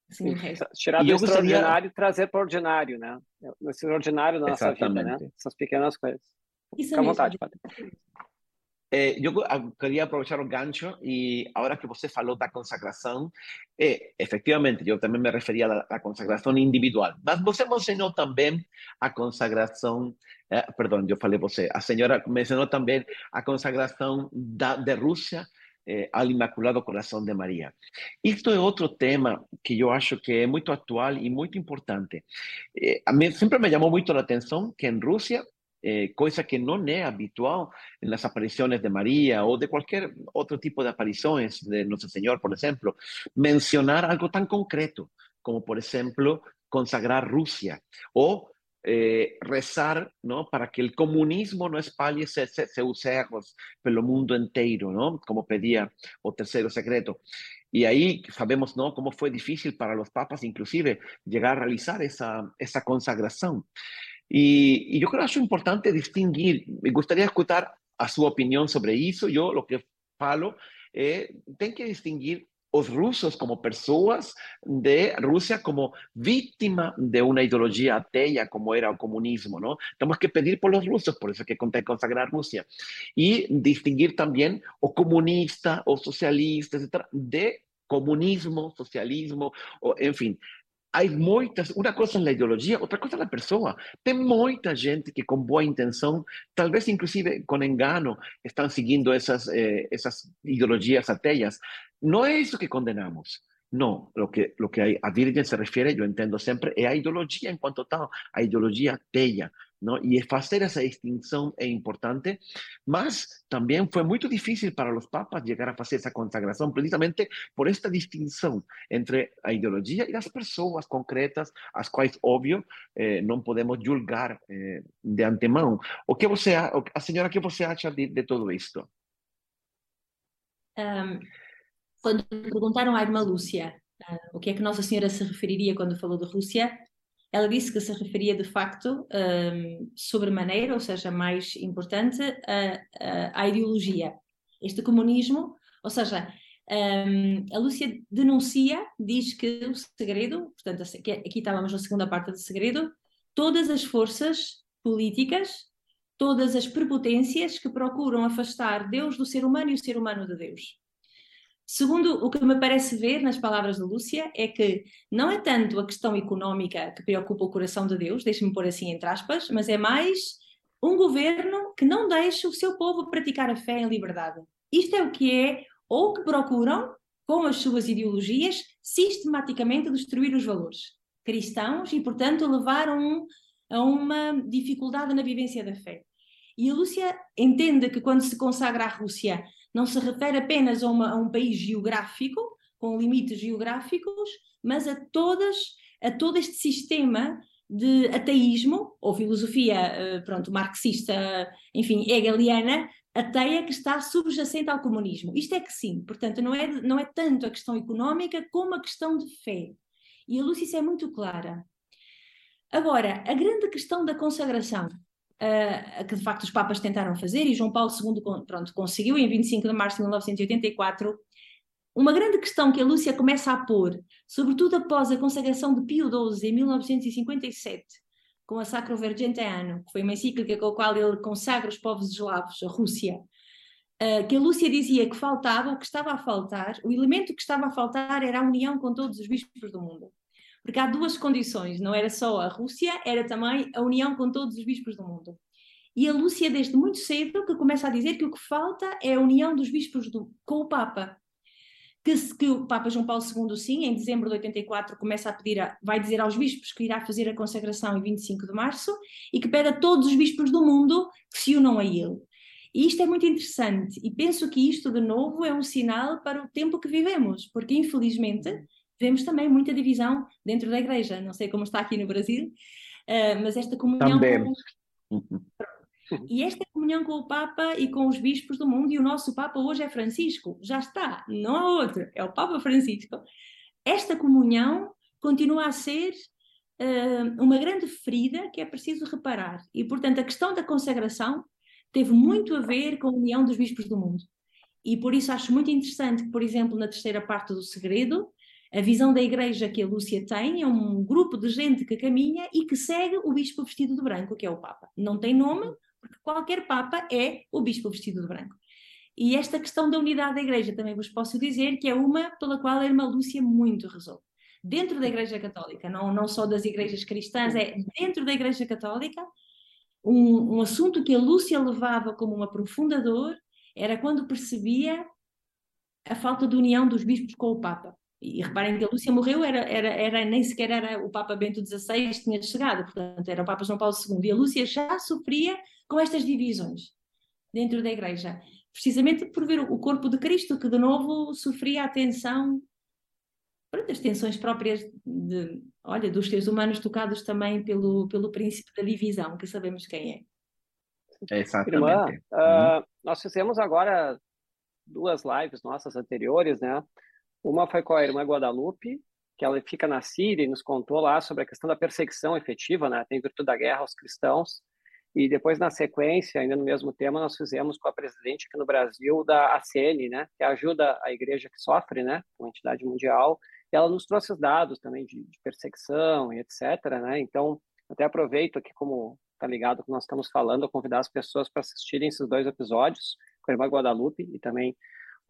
Assim, Tirar do extraordinário e trazer para o ordinário, né? O extraordinário da nossa Exatamente. vida, né? Essas pequenas coisas. Isso Fica à vontade, Padre. Eh, yo quería aprovechar un gancho y ahora que usted falou da consagración, eh, efectivamente, yo también me refería a la, consagración individual, mas você mencionou también a consagración, eh, perdón, yo falei você, a señora mencionó también a consagración da, de Rusia eh, al Inmaculado Corazón de María. Esto es otro tema que yo acho que es muy actual y muy importante. Eh, a mí siempre me llamó mucho la atención que en Rusia eh, cosa que no es habitual en las apariciones de María o de cualquier otro tipo de apariciones de nuestro Señor, por ejemplo, mencionar algo tan concreto como, por ejemplo, consagrar Rusia o eh, rezar ¿no? para que el comunismo no espalle seus erros pelo mundo entero, ¿no? como pedía o tercero secreto. Y ahí sabemos ¿no? cómo fue difícil para los papas inclusive llegar a realizar esa, esa consagración. Y, yo creo que es importante distinguir, me gustaría escuchar a su opinión sobre eso, yo lo que falo, eh, tem que distinguir los rusos como personas de Rusia como víctima de una ideología atea como era el comunismo, ¿no? Tenemos que pedir por los rusos, por eso que consagrar Rusia. Y distinguir también o comunista o socialista, etcétera, de comunismo, socialismo, o, en fin, hay muchas, una cosa es la ideología, otra cosa es la persona. Tem mucha gente que con buena intención, tal vez inclusive con engano, están siguiendo esas, eh, esas ideologías ateas. No es eso que condenamos. No, lo que, lo que a Virgen se refiere, yo entiendo siempre, es a ideología en cuanto tal, a ideología atea, ¿no? Y hacer esa distinción es importante, mas también fue muy difícil para los papas llegar a hacer esa consagración, precisamente por esta distinción entre la ideología y las personas concretas, las cuales, obvio, eh, no podemos julgar eh, de antemano. O que você, a señora, ¿qué você acha de, de todo esto? Um, quando perguntaram à irmã Lúcia uh, o que é que Nossa Senhora se referiria quando falou de Rússia, ela disse que se referia de facto um, sobremaneira, ou seja, mais importante, a, a, à ideologia. Este comunismo, ou seja, um, a Lúcia denuncia, diz que o segredo, portanto, aqui estávamos na segunda parte do segredo, todas as forças políticas, todas as prepotências que procuram afastar Deus do ser humano e o ser humano de Deus. Segundo o que me parece ver nas palavras de Lúcia, é que não é tanto a questão económica que preocupa o coração de Deus, deixe-me pôr assim entre aspas, mas é mais um governo que não deixa o seu povo praticar a fé em liberdade. Isto é o que é, ou que procuram, com as suas ideologias, sistematicamente destruir os valores cristãos e, portanto, levar a, um, a uma dificuldade na vivência da fé. E a Lúcia entende que quando se consagra à Rússia não se refere apenas a, uma, a um país geográfico, com limites geográficos, mas a todas a todo este sistema de ateísmo ou filosofia, eh, pronto, marxista, enfim, hegeliana, ateia que está subjacente ao comunismo. Isto é que sim, portanto, não é, não é tanto a questão económica como a questão de fé. E a Lúcia é muito clara. Agora, a grande questão da consagração uh, que de facto os Papas tentaram fazer, e João Paulo II pronto, conseguiu em 25 de março de 1984. Uma grande questão que a Lúcia começa a pôr, sobretudo após a consagração de Pio XII em 1957, com a Sacro Vergenteano, que foi uma encíclica com a qual ele consagra os povos eslavos, a Rússia, uh, que a Lúcia dizia que faltava, o que estava a faltar, o elemento que estava a faltar era a união com todos os bispos do mundo. Porque há duas condições, não era só a Rússia, era também a união com todos os bispos do mundo. E a Lúcia, desde muito cedo, que começa a dizer que o que falta é a união dos bispos do, com o Papa. Que, que, o Papa João Paulo II, sim, em dezembro de 84, começa a pedir, a, vai dizer aos bispos que irá fazer a consagração em 25 de março e que pede a todos os bispos do mundo que se unam a ele. E isto é muito interessante e penso que isto, de novo, é um sinal para o tempo que vivemos, porque infelizmente vemos também muita divisão dentro da igreja. Não sei como está aqui no Brasil, uh, mas esta comunhão. Também. Com... E esta comunhão com o Papa e com os bispos do mundo, e o nosso Papa hoje é Francisco, já está, não há outro, é o Papa Francisco. Esta comunhão continua a ser uh, uma grande ferida que é preciso reparar. E, portanto, a questão da consagração teve muito a ver com a união dos bispos do mundo. E por isso acho muito interessante que, por exemplo, na terceira parte do Segredo, a visão da igreja que a Lúcia tem é um grupo de gente que caminha e que segue o bispo vestido de branco, que é o Papa. Não tem nome, porque qualquer Papa é o bispo vestido de branco. E esta questão da unidade da igreja também vos posso dizer que é uma pela qual a irmã Lúcia muito rezou. Dentro da igreja católica, não, não só das igrejas cristãs, é dentro da igreja católica, um, um assunto que a Lúcia levava como um aprofundador era quando percebia a falta de união dos bispos com o Papa. E reparem que a Lúcia morreu, era, era, era, nem sequer era o Papa Bento XVI tinha chegado, portanto era o Papa João Paulo II. E a Lúcia já sofria com estas divisões dentro da Igreja, precisamente por ver o corpo de Cristo, que de novo sofria a tensão, as tensões próprias de, olha, dos seres humanos tocados também pelo, pelo príncipe da divisão, que sabemos quem é. Exatamente. Irmã, uh, nós fizemos agora duas lives nossas anteriores, né? Uma foi com a irmã Guadalupe, que ela fica na Síria e nos contou lá sobre a questão da perseguição efetiva, né, tem virtude da guerra aos cristãos. E depois, na sequência, ainda no mesmo tema, nós fizemos com a presidente aqui no Brasil da ACN, né, que ajuda a igreja que sofre, né, uma entidade mundial. E ela nos trouxe os dados também de, de perseguição e etc, né. Então, até aproveito aqui como tá ligado que nós estamos falando, convidar as pessoas para assistirem esses dois episódios com a irmã Guadalupe e também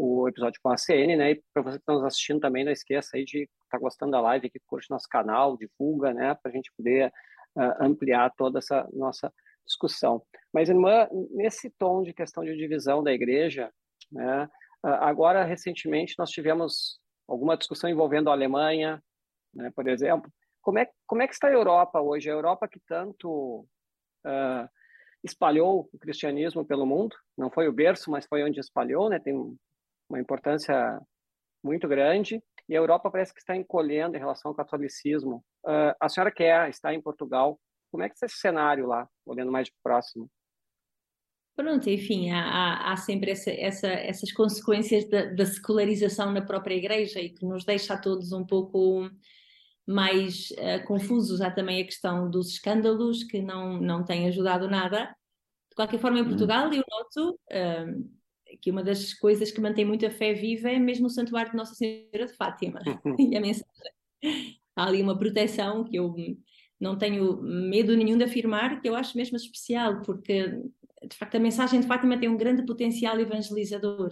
o episódio com a CN, né? E para você que está nos assistindo também, não esqueça aí de estar tá gostando da live, que curte nosso canal, divulga, né? Para a gente poder uh, ampliar toda essa nossa discussão. Mas, irmã, nesse tom de questão de divisão da igreja, né? Uh, agora, recentemente, nós tivemos alguma discussão envolvendo a Alemanha, né, por exemplo. Como é, como é que está a Europa hoje? A Europa que tanto uh, espalhou o cristianismo pelo mundo, não foi o berço, mas foi onde espalhou, né, tem uma importância muito grande, e a Europa parece que está encolhendo em relação ao catolicismo. Uh, a senhora quer estar em Portugal, como é que está esse cenário lá, olhando mais de próximo? Pronto, enfim, há, há sempre essa, essa, essas consequências da, da, secularização na própria Igreja e que nos deixa a todos um pouco mais uh, confusos. Há também a questão dos escândalos, que não, não têm ajudado nada. De qualquer forma, em hum. Portugal, eu noto uh, que uma das coisas que mantém muito a fé viva é mesmo o Santuário de Nossa Senhora de Fátima e a mensagem. Há ali uma proteção que eu não tenho medo nenhum de afirmar, que eu acho mesmo especial, porque de facto, a mensagem de Fátima tem um grande potencial evangelizador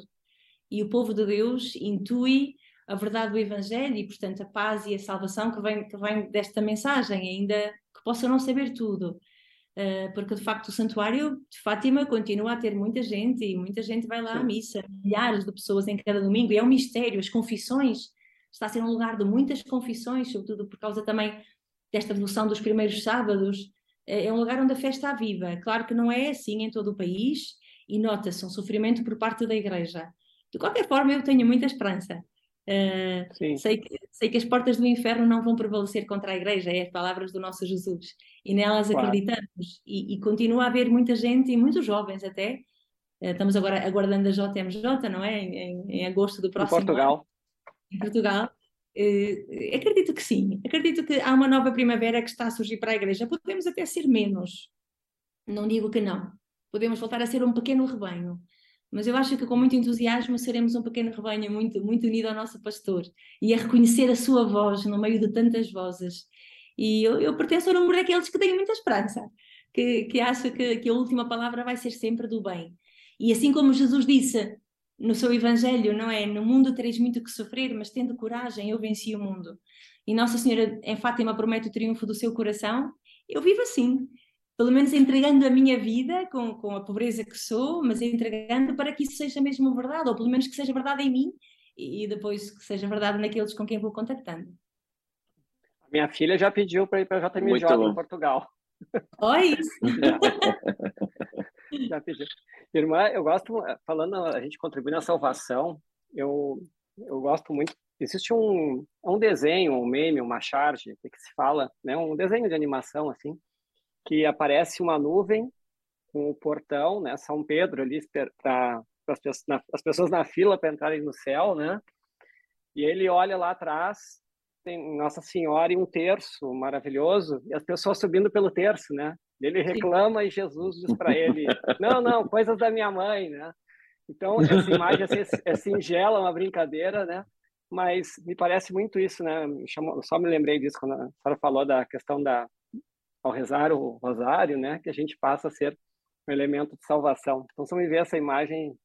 e o povo de Deus intui a verdade do Evangelho e, portanto, a paz e a salvação que vem, que vem desta mensagem, ainda que possam não saber tudo. Uh, porque, de facto, o santuário de Fátima continua a ter muita gente e muita gente vai lá Sim. à missa, milhares de pessoas em cada domingo, e é um mistério. As confissões, está a ser um lugar de muitas confissões, sobretudo por causa também desta devoção dos primeiros sábados, é, é um lugar onde a fé está viva. Claro que não é assim em todo o país e nota-se um sofrimento por parte da Igreja. De qualquer forma, eu tenho muita esperança. Uh, sei, que, sei que as portas do inferno não vão prevalecer contra a Igreja, é as palavras do nosso Jesus, e nelas claro. acreditamos. E, e, continua a haver muita gente, e muitos jovens até. Uh, estamos agora aguardando a JMJ, não é? Em, em, em agosto do próximo em Portugal. Ano, em Portugal. Uh, acredito que sim, acredito que há uma nova primavera que está a surgir para a igreja. Podemos até ser menos, não digo que não. Podemos voltar a ser um pequeno rebanho, mas eu acho que com muito entusiasmo seremos um pequeno rebanho muito, muito unido ao nosso pastor e a reconhecer a sua voz no meio de tantas vozes. E eu, eu pertenço ao número daqueles que têm muita esperança, que, que acho que, que a última palavra vai ser sempre do bem. E assim como Jesus disse, no seu Evangelho, não é? No mundo tereis muito que sofrer, mas tendo coragem, eu venci o mundo. E Nossa Senhora em Fátima promete o triunfo do seu coração. Eu vivo assim, pelo menos entregando a minha vida com, com a pobreza que sou, mas entregando para que isso seja mesmo verdade, ou pelo menos que seja verdade em mim e depois que seja verdade naqueles com quem vou contactando. A minha filha já pediu para ir para a JMJ em Portugal. Oi! já pediu. Irmã, eu gosto, falando, a gente contribui na salvação, eu, eu gosto muito. Existe um, um desenho, um meme, uma charge, que se fala, né? um desenho de animação, assim, que aparece uma nuvem com o portão, né? São Pedro ali, para as pessoas na fila para entrarem no céu, né? E ele olha lá atrás, tem Nossa Senhora e um terço maravilhoso, e as pessoas subindo pelo terço, né? Ele reclama e Jesus diz para ele: Não, não, coisas da minha mãe, né? Então, essa imagem assim, é singela, uma brincadeira, né? Mas me parece muito isso, né? só me lembrei disso quando a senhora falou da questão da ao rezar o rosário, né? Que a gente passa a ser um elemento de salvação. Então, só me ver essa imagem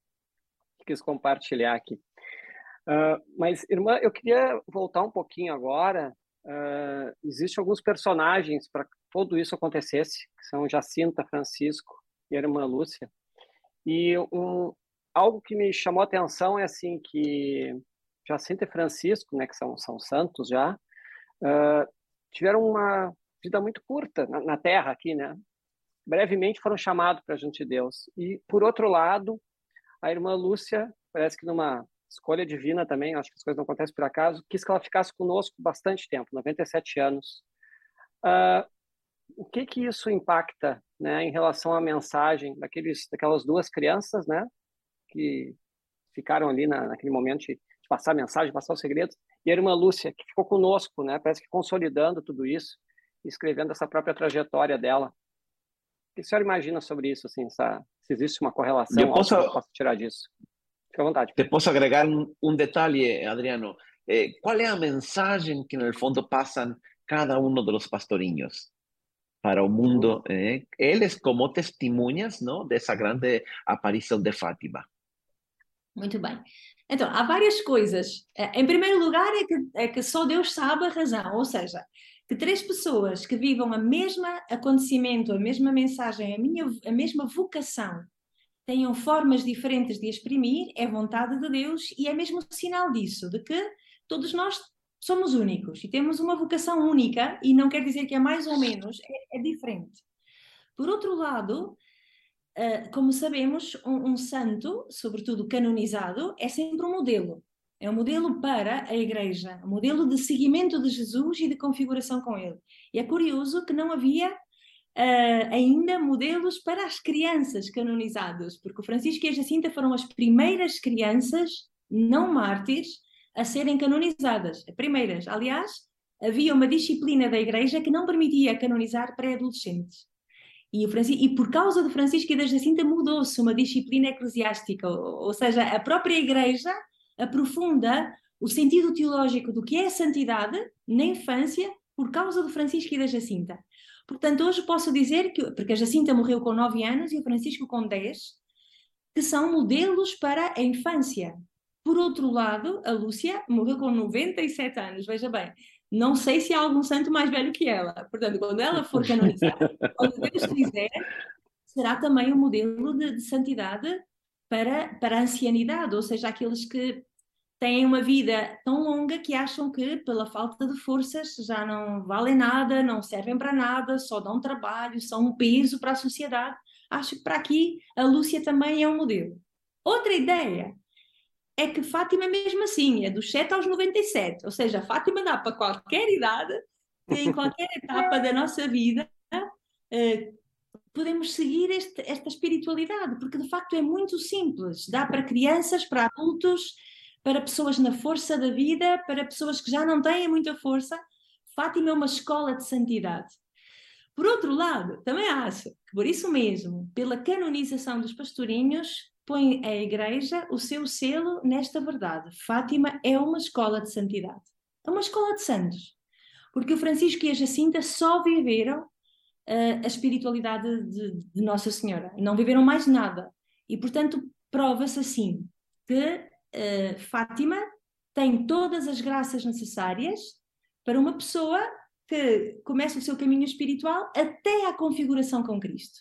que quis compartilhar aqui. Uh, mas, irmã, eu queria voltar um pouquinho agora. Uh, Existem alguns personagens para tudo isso acontecesse, que são Jacinta, Francisco e a irmã Lúcia. E um, algo que me chamou a atenção é assim que Jacinta e Francisco, né, que são, são santos já, uh, tiveram uma vida muito curta na, na Terra aqui, né? Brevemente foram chamados para junto de Deus. E por outro lado, a irmã Lúcia, parece que numa escolha divina também, acho que as coisas não acontecem por acaso, quis que ela ficasse conosco bastante tempo, 97 anos. Uh, o que que isso impacta, né, em relação à mensagem daqueles, daquelas duas crianças, né, que ficaram ali na, naquele momento de, passar a mensagem, passar os segredos, e a irmã Lúcia, que ficou conosco, né, parece que consolidando tudo isso, escrevendo essa própria trajetória dela. O que a senhora imagina sobre isso, assim, essa, se existe uma correlação, eu posso, eu posso tirar disso? Fique à vontade. Te posso agregar um, um detalhe, Adriano. Eh, qual é a mensagem que, no fundo, passam cada um dos pastorinhos? para o mundo, eh, eles como testemunhas não, dessa grande aparição de Fátima. Muito bem. Então, há várias coisas. Eh, em primeiro lugar, é que, é que só Deus sabe a razão, ou seja, que três pessoas que vivam a mesma acontecimento, a mesma mensagem, a, minha, a mesma vocação, tenham formas diferentes de exprimir, é vontade de Deus e é mesmo sinal disso, de que todos nós somos únicos e temos uma vocação única, e não quer dizer que é mais ou menos, é, é diferente. Por outro lado, uh, como sabemos, um, um santo, sobretudo canonizado, é sempre um modelo. É um modelo para a Igreja, um modelo de seguimento de Jesus e de configuração com ele. E é curioso que não havia uh, ainda modelos para as crianças canonizadas, porque o Francisco e a Jacinta foram as primeiras crianças não mártires a serem canonizadas. As primeiras. Aliás, havia uma disciplina da Igreja que não permitia canonizar pré-adolescentes. E, e, por causa do Francisco e da Jacinta mudou-se uma disciplina eclesiástica, ou, ou seja, a própria Igreja aprofunda o sentido teológico do que é a santidade na infância por causa do Francisco e da Jacinta. Portanto, hoje posso dizer que, porque a Jacinta morreu com 9 anos e o Francisco com 10, que são modelos para a infância. Por outro lado, a Lúcia morreu com 97 anos, veja bem. Não sei se há algum santo mais velho que ela. Portanto, quando ela for canonizada, quando Deus quiser, será também um modelo de, de santidade para, para a ancianidade, ou seja, aqueles que têm uma vida tão longa que acham que, pela falta de forças, já não valem nada, não servem para nada, só dão trabalho, são um peso para a sociedade. Acho que para aqui a Lúcia também é um modelo. Outra ideia é que Fátima é mesmo assim, é dos 7 aos 97, ou seja, Fátima dá para qualquer idade, em qualquer etapa da nossa vida, uh, podemos seguir este, esta espiritualidade, porque de facto é muito simples, dá para crianças, para adultos, para pessoas na força da vida, para pessoas que já não têm muita força. Fátima é uma escola de santidade. Por outro lado, também acho que por isso mesmo, pela canonização dos pastorinhos, põe a Igreja o seu selo nesta verdade. Fátima é uma escola de santidade. É uma escola de santos. Porque o Francisco e a Jacinta só viveram a espiritualidade de, de, Nossa Senhora. Não viveram mais nada. E, portanto, prova-se assim que uh, Fátima tem todas as graças necessárias para uma pessoa que começa o seu caminho espiritual até à configuração com Cristo.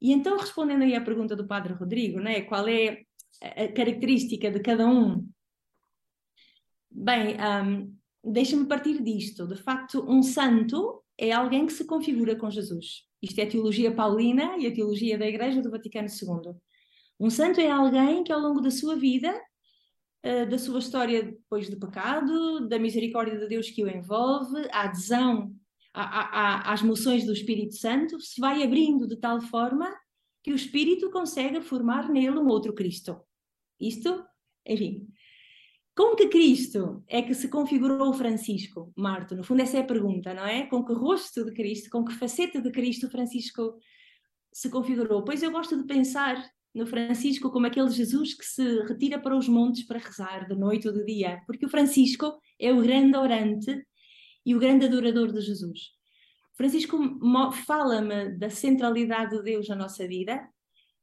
E então, respondendo aí à pergunta do Padre Rodrigo, né, qual é a característica de cada um? Bem, um, deixa-me partir disto. De facto, um santo é alguém que se configura com Jesus. Isto é a teologia paulina e a teologia da Igreja do Vaticano II. Um santo é alguém que, ao longo da sua vida, uh, da sua história depois do pecado, da misericórdia de Deus que o envolve, a adesão às moções do Espírito Santo, se vai abrindo de tal forma que o Espírito consegue formar nele um outro Cristo. Isto, enfim. Com que Cristo é que se configurou o Francisco, Marto? No fundo, essa é a pergunta, não é? Com que rosto de Cristo, com que faceta de Cristo Francisco se configurou? Pois eu gosto de pensar no Francisco como aquele Jesus que se retira para os montes para rezar de noite ou de dia, porque o Francisco é o grande orante e o grande adorador de Jesus. Francisco fala-me da centralidade de Deus na nossa vida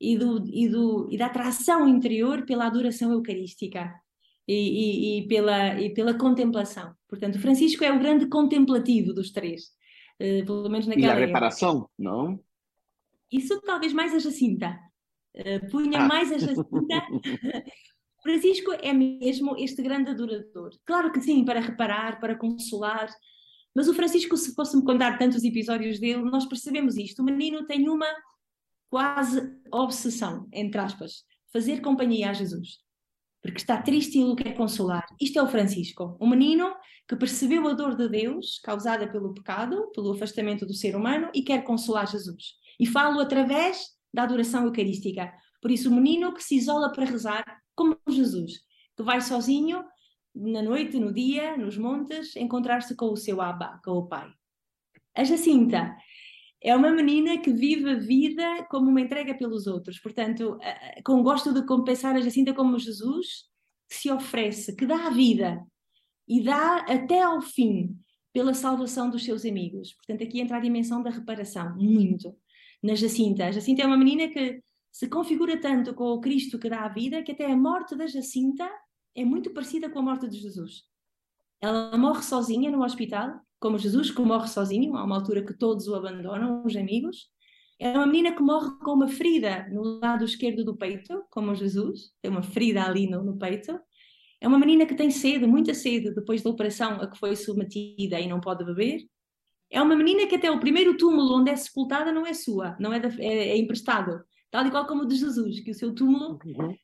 e, do, e, do, e da atração interior pela adoração eucarística e, e, e, pela, e pela contemplação. Portanto, Francisco é o grande contemplativo dos três, uh, pelo menos naquela. E a reparação, não? Isso talvez mais a Jacinta. Uh, punha ah. mais a Jacinta. Francisco é mesmo este grande adorador. Claro que sim, para reparar, para consolar, mas o Francisco, se fosse-me contar tantos episódios dele, nós percebemos isto. O menino tem uma quase obsessão, entre aspas, fazer companhia a Jesus. Porque está triste e ele quer consolar. Isto é o Francisco, um menino que percebeu a dor de Deus causada pelo pecado, pelo afastamento do ser humano e quer consolar Jesus. E falo através da adoração eucarística. Por isso, o menino que se isola para rezar, como Jesus, que vai sozinho na noite, no dia, nos montes, encontrar-se com o seu Abba, com o pai. A Jacinta é uma menina que vive a vida como uma entrega pelos outros, portanto, com gosto de compensar a Jacinta como Jesus, que se oferece, que dá a vida e dá até ao fim pela salvação dos seus amigos. Portanto, aqui entra a dimensão da reparação, muito, na Jacinta. A Jacinta é uma menina que se configura tanto com o Cristo que dá a vida, que até a morte da Jacinta é muito parecida com a morte de Jesus. Ela morre sozinha no hospital, como Jesus, que morre sozinho, a uma altura que todos o abandonam, os amigos. É uma menina que morre com uma ferida no lado esquerdo do peito, como Jesus, tem uma ferida ali no, no peito. É uma menina que tem sede, muita sede, depois da operação a que foi submetida e não pode beber. É uma menina que até o primeiro túmulo onde é sepultada não é sua, não é, da, é, é emprestado. Tal e qual como o de Jesus, que o seu túmulo uhum.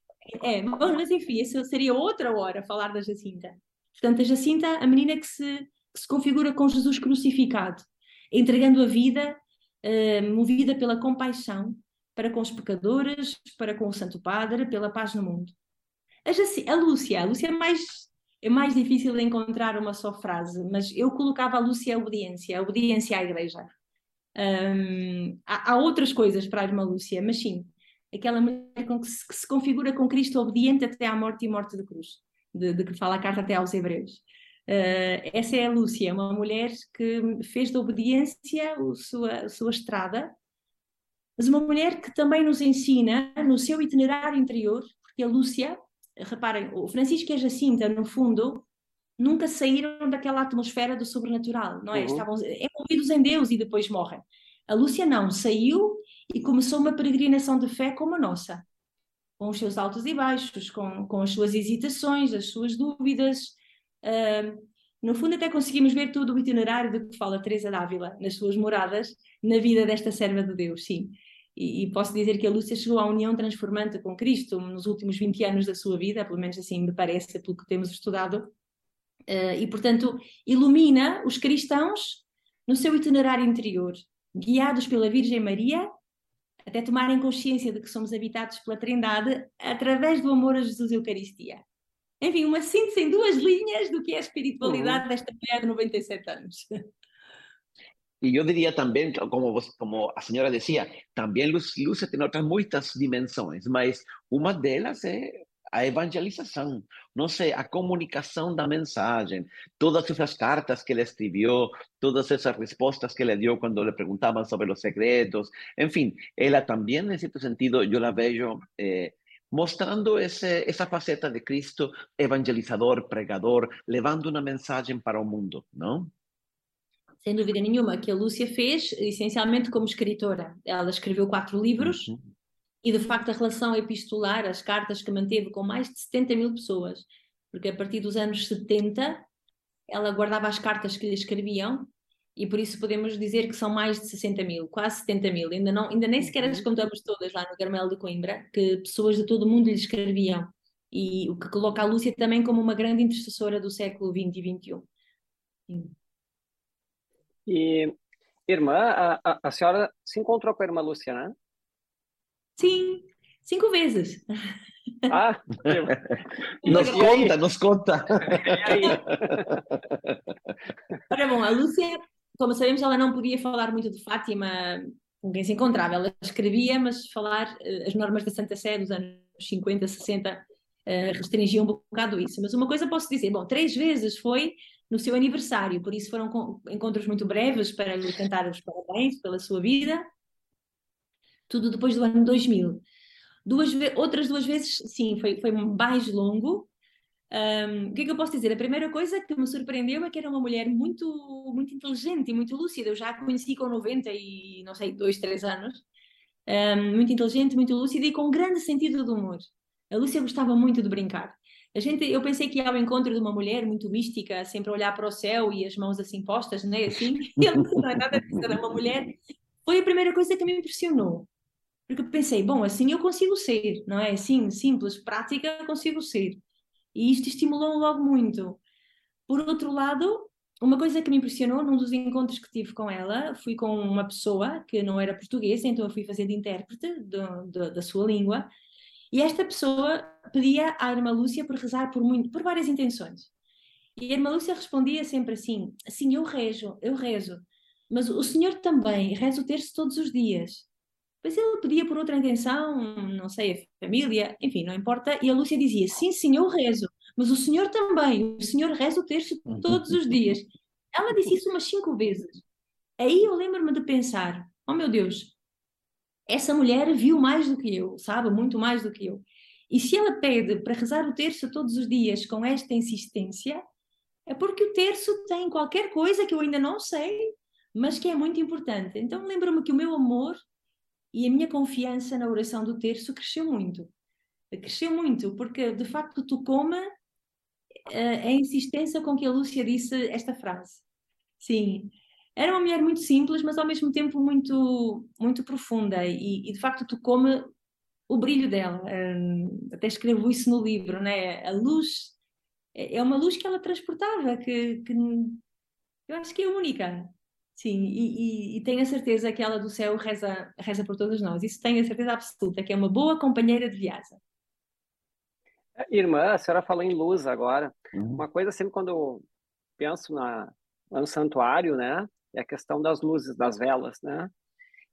é. Bom, mas enfim, isso seria outra hora falar da Jacinta. Portanto, a Jacinta, a menina que se, se configura com Jesus crucificado, entregando a vida, uh, movida pela compaixão para com os pecadores, para com o Santo Padre, pela paz no mundo. A, Jac... a Lúcia, a Lúcia é mais é mais difícil encontrar uma só frase, mas eu colocava a Lúcia a obediência, a obediência à igreja. Um, há, há, outras coisas para a irmã Lúcia, mas sim, aquela mulher com que, se, que se configura com Cristo obediente até à morte e morte de cruz, de, de que fala a carta até aos Hebreus. Uh, essa é a Lúcia, uma mulher que fez da obediência a sua, a sua estrada, mas uma mulher que também nos ensina no seu itinerário interior, porque a Lúcia reparem, o Francisco e a Jacinta, no fundo, nunca saíram daquela atmosfera do sobrenatural, não é? Uhum. Estavam envolvidos em Deus e depois morrem. A Lúcia não, saiu e começou uma peregrinação de fé como a nossa, com os seus altos e baixos, com, com as suas hesitações, as suas dúvidas. Uh, no fundo, até conseguimos ver todo o itinerário de que fala Teresa Dávila, nas suas moradas, na vida desta serva de Deus, sim. E, e, posso dizer que a Lúcia chegou à união transformante com Cristo nos últimos 20 anos da sua vida, pelo menos assim me parece, pelo que temos estudado, uh, e portanto ilumina os cristãos no seu itinerário interior, guiados pela Virgem Maria, até tomarem consciência de que somos habitados pela Trindade através do amor a Jesus e Eucaristia. Enfim, uma síntese em duas linhas do que é a espiritualidade uhum. desta mulher de 97 anos. Y yo diría también, como, vos, como a señora decía, también Luz, Luz tiene otras muchas dimensiones, mas uma delas é a evangelização, não sei, a comunicação da mensagem, todas essas cartas que ele escreveu, todas essas respostas que ele deu quando lhe perguntavam sobre os segredos, enfim, ela também, em certo sentido, eu la vejo eh, mostrando esse, essa faceta de Cristo evangelizador, pregador, levando uma mensagem para o mundo, não? sem dúvida nenhuma, que a Lúcia fez essencialmente como escritora. Ela escreveu quatro livros uhum. e, de facto, a relação epistolar, as cartas que manteve com mais de 70 mil pessoas, porque a partir dos anos 70 ela guardava as cartas que lhe escreviam e por isso podemos dizer que são mais de 60 mil, quase 70 mil. Ainda, não, ainda nem sequer as uhum. contamos todas lá no Carmelo de Coimbra, que pessoas de todo o mundo lhe escreviam. E o que coloca a Lúcia também como uma grande intercessora do século XX e XXI. Sim. E, irmã, a, a, a senhora se encontrou com a irmã Luciana? Sim, cinco vezes. Ah, nos conta, nos conta. Ora bom, a Lúcia, como sabemos, ela não podia falar muito de Fátima com quem se encontrava. Ela escrevia, mas falar eh, as normas da Santa Sé dos anos 50, 60 restringiam um bocado isso. Mas uma coisa posso dizer, bom, três vezes foi no seu aniversário, por isso foram encontros muito breves para lhe cantar os parabéns pela sua vida. Tudo depois do ano 2000. Duas outras duas vezes, sim, foi, foi mais longo. Um, o que é que eu posso dizer? A primeira coisa que me surpreendeu é que era uma mulher muito, muito inteligente e muito lúcida. Eu já a conheci com 90 e, não sei, 2, 3 anos. Um, muito inteligente, muito lúcida e com grande sentido de humor. A Lúcia gostava muito de brincar. A gente, eu pensei que ia ao encontro de uma mulher muito mística, sempre a olhar para o céu e as mãos assim postas, né? Assim, e ela não é nada disso, era uma mulher. Foi a primeira coisa que me impressionou. Porque pensei, bom, assim eu consigo ser, não é? Assim, simples, prática, consigo ser. E isto estimulou logo muito. Por outro lado, uma coisa que me impressionou num dos encontros que tive com ela, fui com uma pessoa que não era portuguesa, então eu fui fazer de intérprete do, do, da sua língua, e esta pessoa pedia à irmã Lúcia por rezar por, muito, por várias intenções. E a irmã Lúcia respondia sempre assim: Sim, eu rezo, eu rezo, mas o senhor também reza o terço todos os dias. Pois ele pedia por outra intenção, não sei, a família, enfim, não importa. E a Lúcia dizia: Sim, sim, eu rezo, mas o senhor também, o senhor reza o terço todos os dias. Ela disse isso umas cinco vezes. Aí eu lembro-me de pensar: Oh meu Deus, essa mulher viu mais do que eu, sabe? Muito mais do que eu. E se ela pede para rezar o terço todos os dias com esta insistência, é porque o terço tem qualquer coisa que eu ainda não sei, mas que é muito importante. Então lembro-me que o meu amor e a minha confiança na oração do terço cresceu muito. Cresceu muito, porque de facto tocou-me a insistência com que a Lúcia disse esta frase. Sim, era uma mulher muito simples, mas ao mesmo tempo muito, muito profunda e, e de facto tocou-me o brilho dela. Um, até escrevo isso no livro, né? A luz é, é uma luz que ela transportava, que, que eu acho que é única. Sim, e, e, e, tenho a certeza que ela do céu reza, reza por todos nós. Isso tenho a certeza absoluta, que é uma boa companheira de viagem. Irmã, a senhora falou em luz agora. Uhum. Uma coisa sempre quando eu penso na, no santuário, né, é a questão das luzes, das velas, né?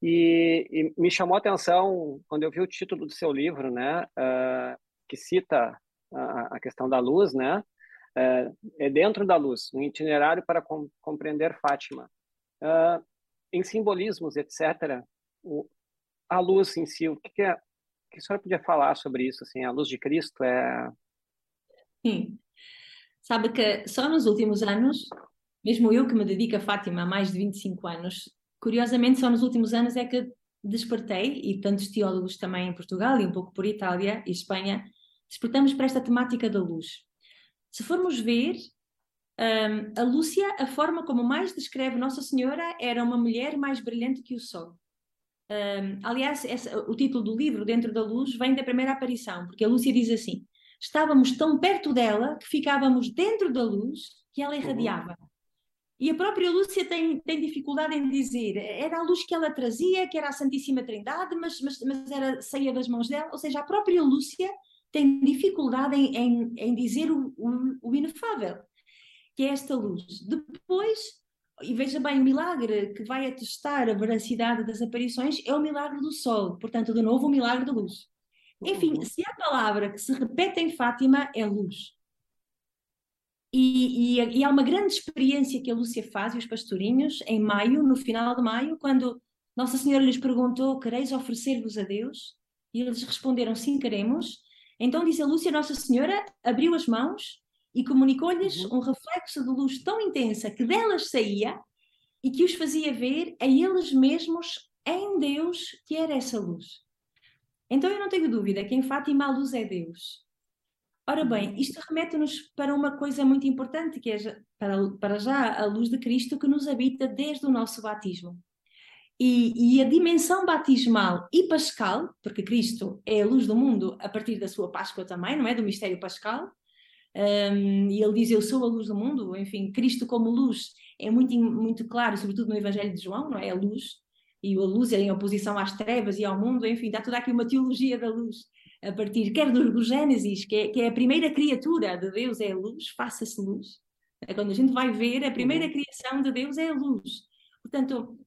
E, e me chamou a atenção quando eu vi o título do seu livro, né, uh, que cita a, a, questão da luz, né? Uh, é dentro da luz, um itinerário para com, compreender Fátima. Uh, em simbolismos, etc., o, a luz em si, o que, que é que a senhora podia falar sobre isso? Assim, a luz de Cristo é. Sim. Sabe que só nos últimos anos, mesmo eu que me dedico a Fátima há mais de 25 anos, curiosamente só nos últimos anos é que despertei, e tantos teólogos também em Portugal e um pouco por Itália e Espanha, despertamos para esta temática da luz. Se formos ver, um, a Lúcia, a forma como mais descreve Nossa Senhora era uma mulher mais brilhante que o sol. Um, aliás, esse, o título do livro, Dentro da Luz, vem da primeira aparição, porque a Lúcia diz assim: estávamos tão perto dela que ficávamos dentro da luz que ela irradiava. Uhum. E a própria Lúcia tem, tem dificuldade em dizer, era a luz que ela trazia, que era a Santíssima Trindade, mas, mas, mas era saía das mãos dela, ou seja, a própria Lúcia tem dificuldade em, em, em dizer o, o, o inefável, que é esta luz. Depois, e veja bem, o milagre que vai atestar a veracidade das aparições é o milagre do sol, portanto, de novo, o milagre da luz. Enfim, uhum. se a palavra que se repete em Fátima é luz. E, e, e, há uma grande experiência que a Lúcia faz e os pastorinhos em maio, no final de maio, quando Nossa Senhora lhes perguntou: Quereis oferecer-vos a Deus? E eles responderam: Sim, queremos. Então diz a Lúcia: Nossa Senhora abriu as mãos e comunicou-lhes uhum. um reflexo de luz tão intensa que delas saía e que os fazia ver a eles mesmos em Deus que era essa luz. Então eu não tenho dúvida que em Fátima a luz é Deus. Ora bem, uhum. isto remete-nos para uma coisa muito importante, que é para, para já a luz de Cristo que nos habita desde o nosso batismo. E, e, a dimensão batismal e pascal, porque Cristo é a luz do mundo a partir da sua Páscoa também, não é? Do mistério pascal, um, e ele diz: Eu sou a luz do mundo. Enfim, Cristo como luz é muito, muito claro, sobretudo no Evangelho de João, não é? A luz, e a luz é em oposição às trevas e ao mundo, enfim, dá toda aqui uma teologia da luz, a partir, quer do, do Gênesis, que é, que é a primeira criatura de Deus, é a luz, faça-se luz. É quando a gente vai ver, a primeira uhum. criação de Deus é a luz. Portanto,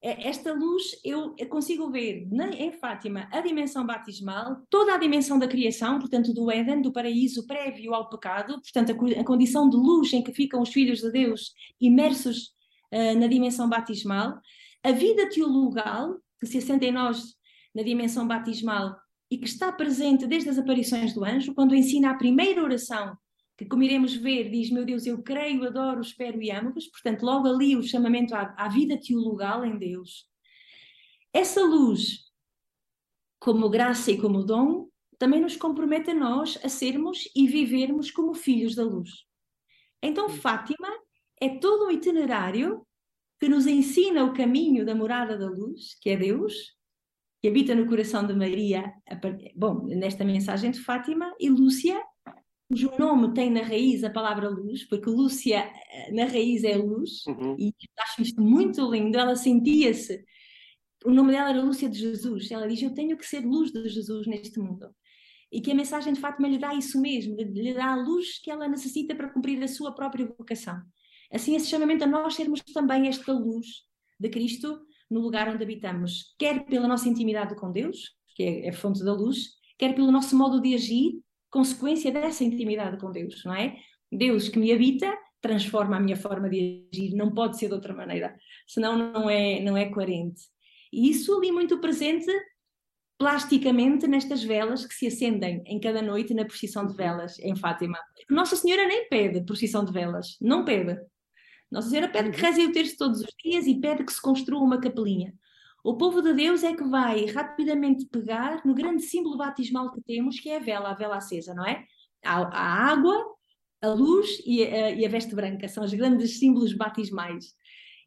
esta luz eu consigo ver em Fátima a dimensão batismal, toda a dimensão da criação, portanto do Éden, do paraíso prévio ao pecado, portanto a, condição de luz em que ficam os filhos de Deus imersos uh, na dimensão batismal, a vida teologal que se assenta em nós na dimensão batismal e que está presente desde as aparições do anjo, quando ensina a primeira oração que, como iremos ver, diz: Meu Deus, eu creio, adoro, espero e amo-vos. Portanto, logo ali o chamamento à, à vida teologal em Deus. Essa luz, como graça e como dom, também nos compromete a nós a sermos e vivermos como filhos da luz. Então, Fátima é todo um itinerário que nos ensina o caminho da morada da luz, que é Deus, que habita no coração de Maria, bom, nesta mensagem de Fátima, e Lúcia cujo nome tem na raiz a palavra luz, porque Lúcia eh, na raiz é luz, uhum. e acho isto muito lindo. Ela sentia-se, o nome dela era Lúcia de Jesus. Ela diz: Eu tenho que ser luz de Jesus neste mundo. E que a mensagem de Fátima lhe dá isso mesmo, lhe dá a luz que ela necessita para cumprir a sua própria vocação. Assim, esse chamamento a nós sermos também esta luz de Cristo no lugar onde habitamos, quer pela nossa intimidade com Deus, que é a fonte da luz, quer pelo nosso modo de agir consequência dessa intimidade com Deus, não é? Deus que me habita transforma a minha forma de agir, não pode ser de outra maneira, senão não é, não é coerente. E isso ali muito presente plasticamente nestas velas que se acendem em cada noite na procissão de velas em Fátima. Nossa Senhora nem pede procissão de velas, não pede. Nossa Senhora pede que reze o texto todos os dias e pede que se construa uma capelinha. O povo de Deus é que vai rapidamente pegar no grande símbolo batismal que temos, que é a vela, a vela acesa, não é? A, a água A luz e a, e a veste branca são os grandes símbolos batismais.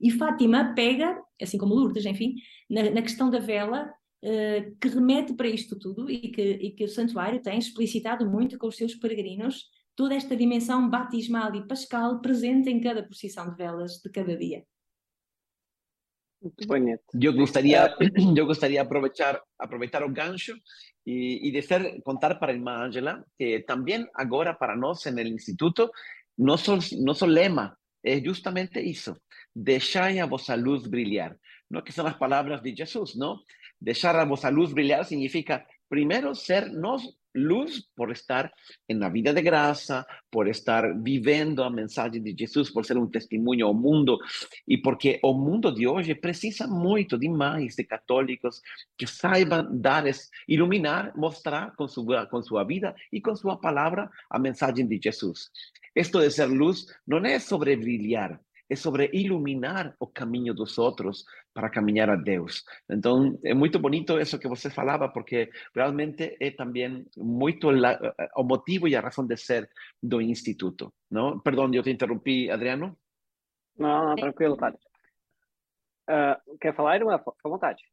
E Fátima pega, assim como Lourdes, enfim, na, na questão da vela, uh, que remete para isto tudo e que, e que o santuário tem explicitado muito com os seus peregrinos toda esta dimensão batismal e pascal presente em cada procissão de velas de cada dia. Muito bonito. Eu gostaria, eu gostaria aproveitar aproveitar o gancho e, e dizer, contar para a irmã Angela que também agora para nós no instituto nosso nosso lema é justamente isso: deixai a vossa luz brilhar. No que são as palavras de Jesus, não? Deixar a vossa luz brilhar significa primeiro ser nós luz por estar en la vida de gracia, por estar viviendo a mensaje de Jesús, por ser un testimonio al mundo y porque el mundo de hoy precisa mucho demais de católicos que saiban dar, iluminar, mostrar con su, con su vida y con su palabra a mensaje de Jesús. Esto de ser luz no es sobre brillar, é sobre iluminar o caminho dos outros para caminhar a Deus. Então, é muito bonito isso que você falava, porque realmente é também muito la, o motivo e a razão de ser do Instituto. Não? Perdão, eu te interrompi, Adriano? Não, não tranquilo, padre. Uh, quer falar, irmã? Fica à vontade.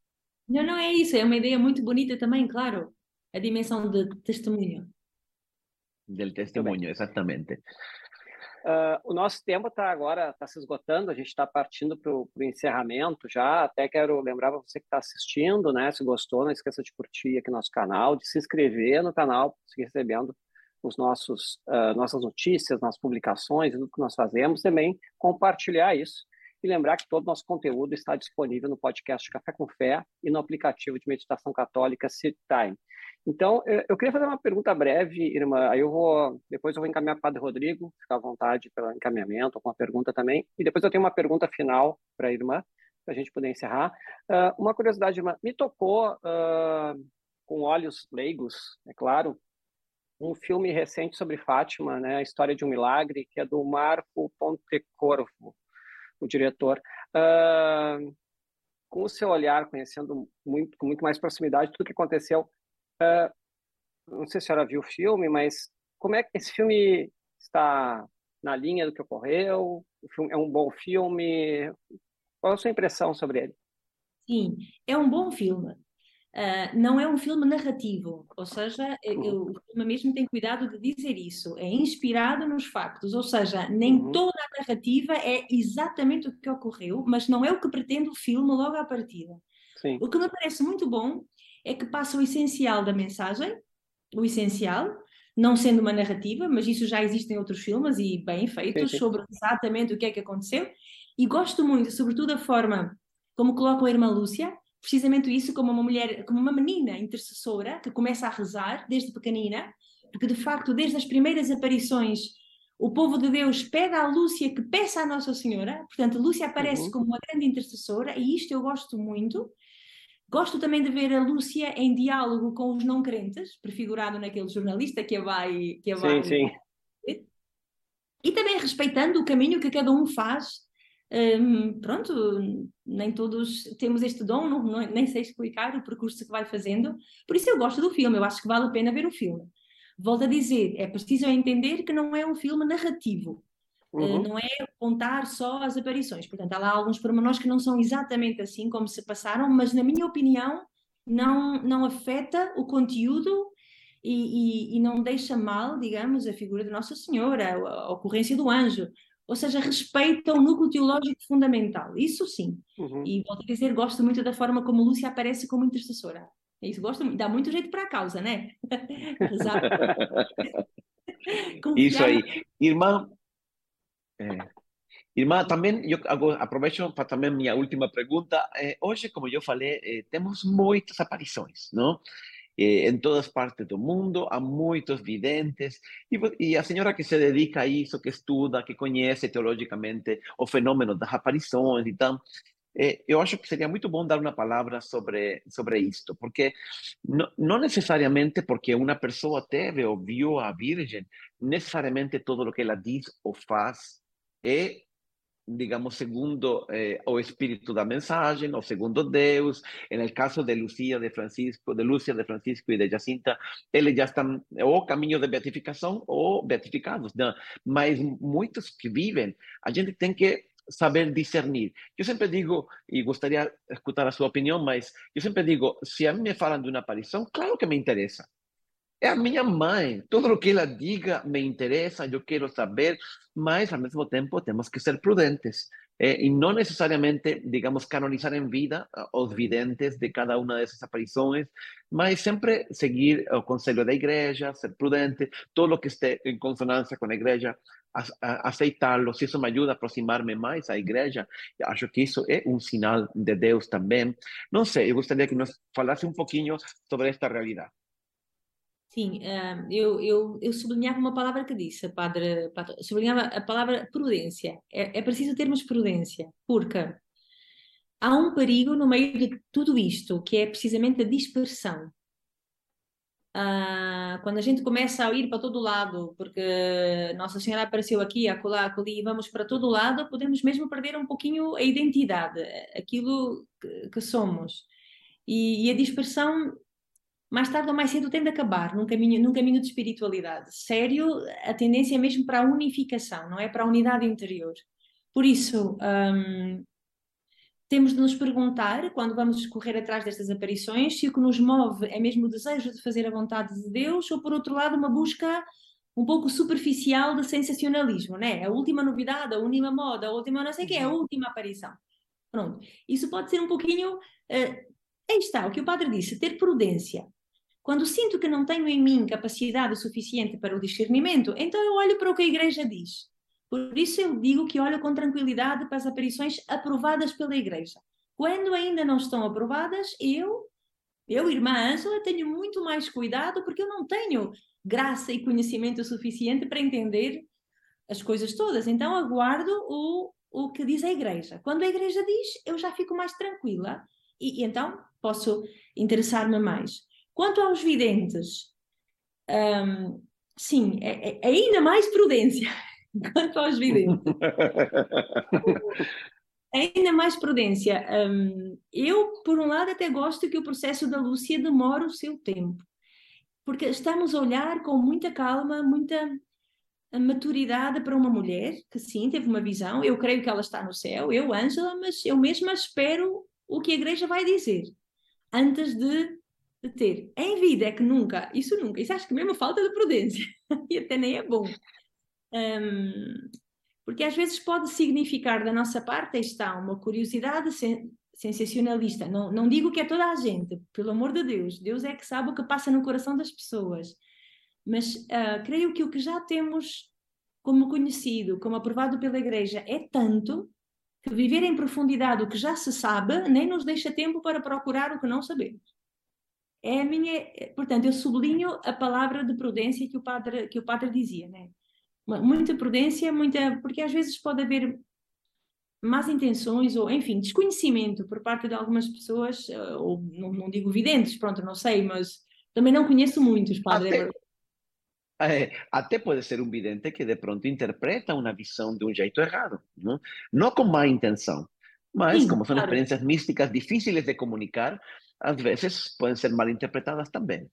Não, não é isso. É uma ideia muito bonita também, claro. A dimensão de testemunho. Del testemunho, exatamente. Uh, o nosso tempo está agora está se esgotando, a gente está partindo para o encerramento já. Até quero lembrar para você que está assistindo, né? Se gostou, não esqueça de curtir aqui nosso canal, de se inscrever no canal, seguir recebendo os nossos uh, nossas notícias, nossas publicações, tudo que nós fazemos, também compartilhar isso e lembrar que todo o nosso conteúdo está disponível no podcast Café com Fé e no aplicativo de meditação católica Sit Time. Então, eu queria fazer uma pergunta breve, irmã. Aí eu vou, depois eu vou encaminhar para o Padre Rodrigo, ficar à vontade pelo encaminhamento, com a pergunta também. E depois eu tenho uma pergunta final para a irmã, para a gente poder encerrar. Uh, uma curiosidade, irmã, me tocou uh, com olhos leigos, é claro, um filme recente sobre Fátima, né, a história de um milagre, que é do Marco Pontecorvo, o diretor. Uh, com o seu olhar, conhecendo muito, com muito mais proximidade tudo que aconteceu, Uh, não sei se a senhora viu o filme, mas como é que esse filme está na linha do que ocorreu? É um bom filme? Qual a sua impressão sobre ele? Sim, é um bom filme. Uh, não é um filme narrativo, ou seja, uhum. o filme mesmo tem cuidado de dizer isso, é inspirado nos factos, ou seja, nem uhum. toda a narrativa é exatamente o que ocorreu, mas não é o que pretende o filme logo à partida. Sim. O que me parece muito bom é que passa o essencial da mensagem, o essencial, não sendo uma narrativa, mas isso já existe em outros filmes e bem feitos sobre exatamente o que é que aconteceu. E gosto muito, sobretudo, da forma como colocam a irmã Lúcia, precisamente isso como uma mulher, como uma menina intercessora que começa a rezar desde pequenina, porque de facto, desde as primeiras aparições, o povo de Deus pede à Lúcia que peça à Nossa Senhora, portanto, Lúcia aparece uhum. como uma grande intercessora, e isto eu gosto muito. Gosto também de ver a Lúcia em diálogo com os não crentes, prefigurado naquele jornalista que a vai. Que a vai sim, sim. E também respeitando o caminho que cada um faz. Um, pronto, nem todos temos este dom, não, não, nem sei explicar o percurso que vai fazendo. Por isso eu gosto do filme, eu acho que vale a pena ver o filme. Volto a dizer, é preciso entender que não é um filme narrativo. Eh, uhum. não é contar só as aparições. Portanto, há lá alguns pormenores que não são exatamente assim como se passaram, mas na minha opinião não, não afeta o conteúdo e, e, e não deixa mal, digamos, a figura de Nossa Senhora, a, a, ocorrência do anjo. Ou seja, respeita o núcleo teológico fundamental. Isso sim. Uhum. E volto a dizer, gosto muito da forma como Lúcia aparece como intercessora. É isso, gosto dá muito jeito para a causa, né? Isso aí. Irmã, Irmã, também eu aproveito para também minha última pergunta. Eh, hoje, como eu falei, eh, temos muitas aparições, não? Eh, em todas partes do mundo, há muitos videntes, e, e, a senhora que se dedica a isso, que estuda, que conhece teologicamente o fenômeno das aparições e tal, eh, eu acho que seria muito bom dar uma palavra sobre sobre isto, porque não, não necessariamente porque uma pessoa teve ou viu a Virgem, necessariamente todo o que ela diz ou faz é digamos, segundo eh, o espírito da mensagem, ou segundo Deus. No caso de Lucia de Francisco, de Lúcia de Francisco e de Jacinta, eles já estão ou caminho de beatificação ou beatificados. Né? Mas muitos que vivem, a gente tem que saber discernir. Eu sempre digo, e gostaria de escutar a sua opinião, mas eu sempre digo, se a mim me falam de uma aparição, claro que me interessa. É a minha mãe. Tudo o que ela diga me interessa, eu quero saber, mas ao mesmo tempo temos que ser prudentes. Eh, e não necessariamente, digamos, canonizar em vida os videntes de cada uma dessas aparições, mas sempre seguir o conselho da igreja, ser prudente, todo o que esteja em consonância com a igreja, aceitá-lo. Se isso me ajuda a aproximar-me mais à igreja, acho que isso é um sinal de Deus também. Não sei, eu gostaria que nos falasse um pouquinho sobre esta realidade. Sim, uh, eu, eu, eu sublinhava uma palavra que disse, padre, padre sublinhava a palavra prudência. É, é preciso termos prudência, porque há um perigo no meio de tudo isto, que é precisamente a dispersão. Uh, quando a gente começa a ir para todo lado, porque Nossa Senhora apareceu aqui, acolá, acolhi, e vamos para todo lado, podemos mesmo perder um pouquinho a identidade, aquilo que, que somos. E, e, a dispersão mais tarde ou mais cedo tem de acabar num caminho, num caminho de espiritualidade. Sério, a tendência é mesmo para a unificação, não é para a unidade interior. Por isso, hum, temos de nos perguntar, quando vamos correr atrás destas aparições, se o que nos move é mesmo o desejo de fazer a vontade de Deus ou, por outro lado, uma busca um pouco superficial de sensacionalismo, né? A última novidade, a última moda, a última não sei o que, a última aparição. Pronto. Isso pode ser um pouquinho. Uh, aí está, o que o padre disse, ter prudência. Quando sinto que não tenho em mim capacidade suficiente para o discernimento, então eu olho para o que a Igreja diz. Por isso eu digo que olho com tranquilidade para as aparições aprovadas pela Igreja. Quando ainda não estão aprovadas, eu, eu, irmã Ângela, tenho muito mais cuidado porque eu não tenho graça e conhecimento suficiente para entender as coisas todas. Então aguardo o, o que diz a Igreja. Quando a Igreja diz, eu já fico mais tranquila e, e então posso interessar-me mais. Quanto aos videntes, um, sim, é, é, ainda mais prudência. Quanto aos videntes. ainda mais prudência. Um, eu, por um lado, até gosto que o processo da Lúcia demore o seu tempo, porque estamos a olhar com muita calma, muita maturidade para uma mulher que sim teve uma visão. Eu creio que ela está no céu, eu, Ângela, mas eu mesma espero o que a igreja vai dizer antes de de ter em vida é que nunca, isso nunca, isso acho que mesmo falta de prudência e até nem é bom. Um, porque às vezes pode significar da nossa parte, está, uma curiosidade sen sensacionalista. Não, não digo que é toda a gente, pelo amor de Deus, Deus é que sabe o que passa no coração das pessoas. Mas uh, creio que o que já temos como conhecido, como aprovado pela Igreja, é tanto que viver em profundidade o que já se sabe nem nos deixa tempo para procurar o que não sabemos é a minha, portanto, eu sublinho a palavra de prudência que o padre, que o padre dizia, né? Muita prudência, muita, porque às vezes pode haver más intenções ou, enfim, desconhecimento por parte de algumas pessoas, eh, ou não, não digo videntes, pronto, não sei, mas também não conheço muitos, padre. Até, é, até pode ser um vidente que de pronto interpreta uma visão de um jeito errado, não, não com má intenção, mas Sim, como são claro. experiências místicas difíceis de comunicar, às vezes podem ser mal interpretadas também.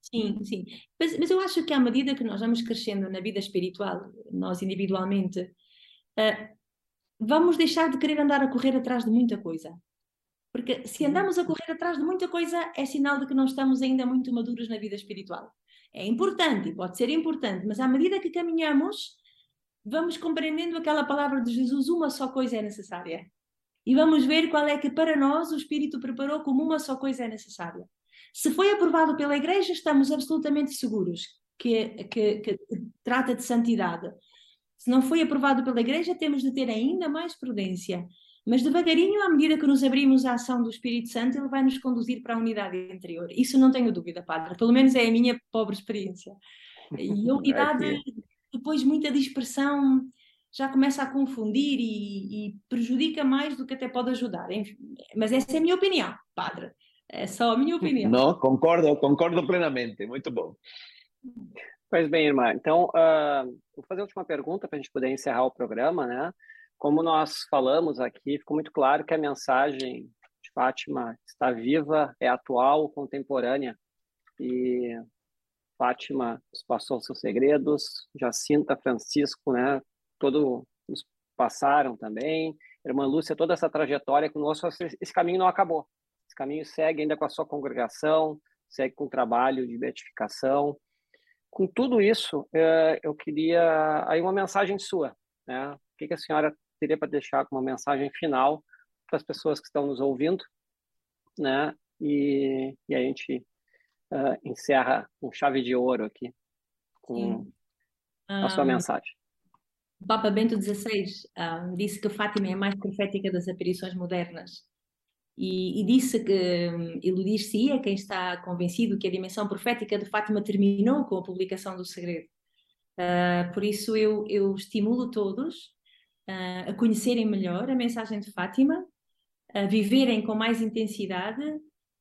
Sim, sim. Mas, mas eu acho que à medida que nós vamos crescendo na vida espiritual, nós individualmente, uh, vamos deixar de querer andar a correr atrás de muita coisa. Porque se andamos a correr atrás de muita coisa, é sinal de que não estamos ainda muito maduros na vida espiritual. É importante, pode ser importante, mas à medida que caminhamos, vamos compreendendo aquela palavra de Jesus: uma só coisa é necessária e vamos ver qual é que para nós o Espírito preparou como uma só coisa é necessária. Se foi aprovado pela Igreja, estamos absolutamente seguros que, que, que trata de santidade. Se não foi aprovado pela Igreja, temos de ter ainda mais prudência. Mas devagarinho, à medida que nos abrimos à ação do Espírito Santo, ele vai nos conduzir para a unidade interior. Isso não tenho dúvida, Padre. Pelo menos é a minha pobre experiência. E a unidade, depois muita dispersão, já começa a confundir e, e, prejudica mais do que até pode ajudar. Enfim, mas essa é a minha opinião, padre. É só a minha opinião. Não, concordo, concordo plenamente. Muito bom. Pois bem, irmã. Então, uh, vou fazer a última pergunta para a gente poder encerrar o programa, né? como nós falamos aqui, ficou muito claro que a mensagem de Fátima está viva, é atual, contemporânea. E Fátima nos passou seus segredos, Jacinta, Francisco, né? Todo nos passaram também. Irmã Lúcia, toda essa trajetória conosco, esse caminho não acabou. Esse caminho segue ainda com a sua congregação, segue com o trabalho de beatificação. Com tudo isso, eh, eu queria aí uma mensagem sua, né? O que a senhora teria para deixar como uma mensagem final para as pessoas que estão nos ouvindo, né? E, e a gente uh, encerra com chave de ouro aqui com Sim. a sua mensagem. O Papa Bento XVI um, disse que Fátima é a mais profética das aparições modernas e, e disse que um, iludir-se-ia quem está convencido que a dimensão profética de Fátima terminou com a publicação do segredo. Uh, por isso eu, eu estimulo todos uh, a conhecerem melhor a mensagem de Fátima, a viverem com mais intensidade,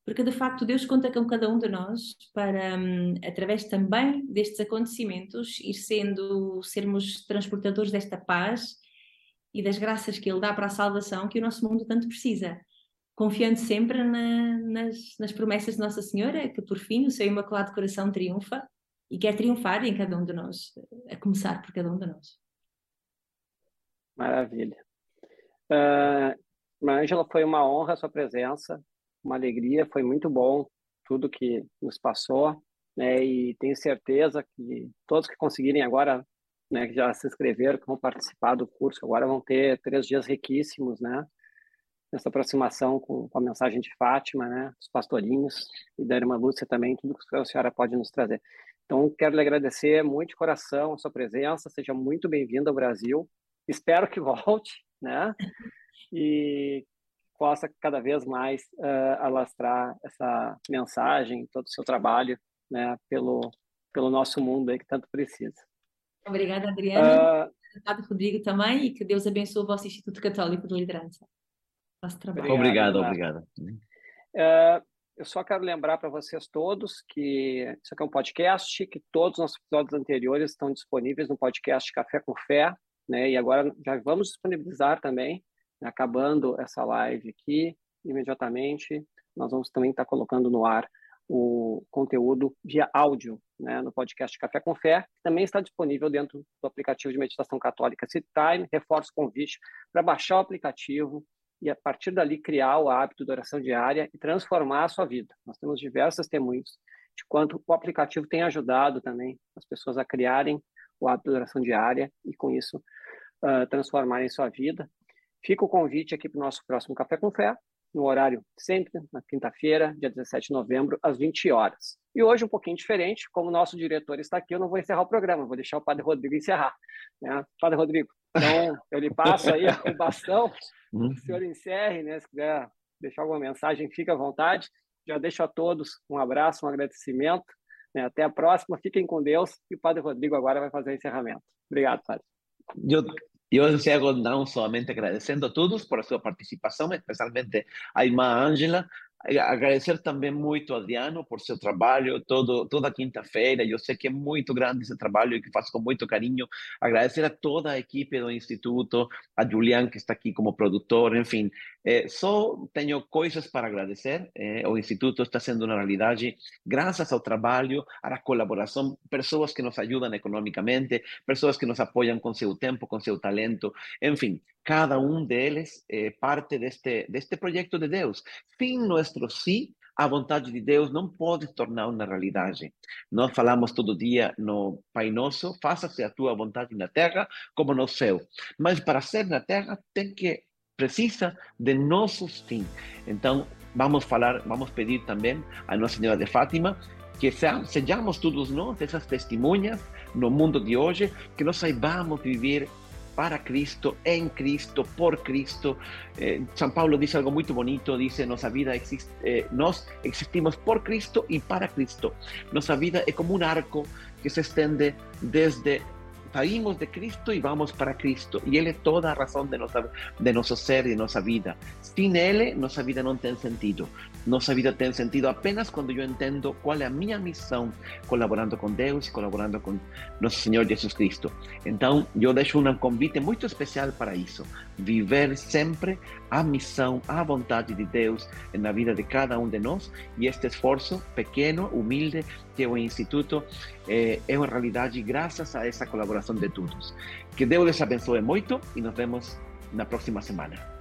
porque de facto Deus conta com cada um de nós para, um, através também destes acontecimentos, ir sendo, sermos transportadores desta paz e das graças que Ele dá para a salvação que o nosso mundo tanto precisa. Confiando sempre na, nas, nas promessas de Nossa Senhora, que por fim o seu imaculado coração triunfa e quer triunfar em cada um de nós, a começar por cada um de nós. Maravilha. Uh, Ângela, foi uma honra a sua presença, uma alegria, foi muito bom tudo que nos passou, né, e tenho certeza que todos que conseguirem agora, né, que já se inscreveram, que vão participar do curso, agora vão ter três dias riquíssimos, né, nessa aproximação com, com a mensagem de Fátima, né, os pastorinhos e da irmã Lúcia também, tudo que a senhora pode nos trazer. Então, quero lhe agradecer muito de coração a sua presença, seja muito bem-vindo ao Brasil, espero que volte, né? E possa cada vez mais uh, alastrar essa mensagem, todo o seu trabalho, né, pelo pelo nosso mundo aí que tanto precisa. Obrigada, Adriana. Uh, Obrigado, Rodrigo, também, e que Deus abençoe o vosso Instituto Católico de Liderança. Nosso trabalho. Obrigado, obrigado. Uh, eu só quero lembrar para vocês todos que isso aqui é um podcast, que todos os nossos episódios anteriores estão disponíveis no podcast Café com Fé, né? E agora já vamos disponibilizar também? Acabando essa live aqui, imediatamente, nós vamos também estar colocando no ar o conteúdo via áudio, né, no podcast Café com Fé, que também está disponível dentro do aplicativo de meditação católica Time. Reforço o convite para baixar o aplicativo e, a partir dali, criar o hábito de oração diária e transformar a sua vida. Nós temos diversos testemunhos de quanto o aplicativo tem ajudado também as pessoas a criarem o hábito de oração diária e, com isso, uh, transformar em sua vida. Fica o convite aqui para o nosso próximo Café com Fé, no horário sempre, na quinta-feira, dia 17 de novembro, às 20 horas. E hoje um pouquinho diferente, como o nosso diretor está aqui, eu não vou encerrar o programa, vou deixar o Padre Rodrigo encerrar. Né? Padre Rodrigo, então eu lhe passo aí o bastão, uhum. o senhor encerre, né? se quiser deixar alguma mensagem, fique à vontade. Já deixo a todos um abraço, um agradecimento. Né? Até a próxima, fiquem com Deus e o Padre Rodrigo agora vai fazer o encerramento. Obrigado, Padre. Yo, yo deseo no solamente agradeciendo a todos por su participación, especialmente a Irmã Ángela, agradecer também muito a Adriano por seu trabalho todo, toda quinta-feira. Eu sei que é muito grande esse trabalho e que faz com muito carinho. Agradecer a toda a equipe do Instituto, a Julián, que está aqui como produtor, enfim. Eh, só tenho coisas para agradecer. Eh, o Instituto está sendo uma realidade graças ao trabalho, à colaboração, pessoas que nos ajudam economicamente, pessoas que nos apoiam com seu tempo, com seu talento, enfim cada um deles é parte deste, deste projeto de Deus. Sem nosso sim, a vontade de Deus não pode se tornar uma realidade. Nós falamos todo dia no Pai Nosso, faça-se a tua vontade na terra como no céu. Mas para ser na terra tem que precisa de nosso sim. Então vamos falar, vamos pedir também a Nossa Senhora de Fátima que sejamos todos nós essas testemunhas no mundo de hoje, que nós saibamos viver para Cristo, en Cristo, por Cristo. Eh, San Pablo dice algo muy bonito, dice, nuestra vida existe, eh, nos existimos por Cristo y para Cristo. Nuestra vida es como un arco que se extiende desde saímos de Cristo e vamos para Cristo. E Ele é toda a razão de, nossa, de nosso ser e de nossa vida. Sem Ele, nossa vida não tem sentido. Nossa vida tem sentido apenas quando eu entendo qual é a minha missão, colaborando com Deus e colaborando com nosso Senhor Jesus Cristo. Então, eu deixo um convite muito especial para isso. Viver sempre a missão, a vontade de Deus na vida de cada um de nós. E este esforço pequeno, humilde, que o Instituto, é, é uma realidade graças a essa colaboração de todos. Que Deus les abençoe muito e nos vemos na próxima semana.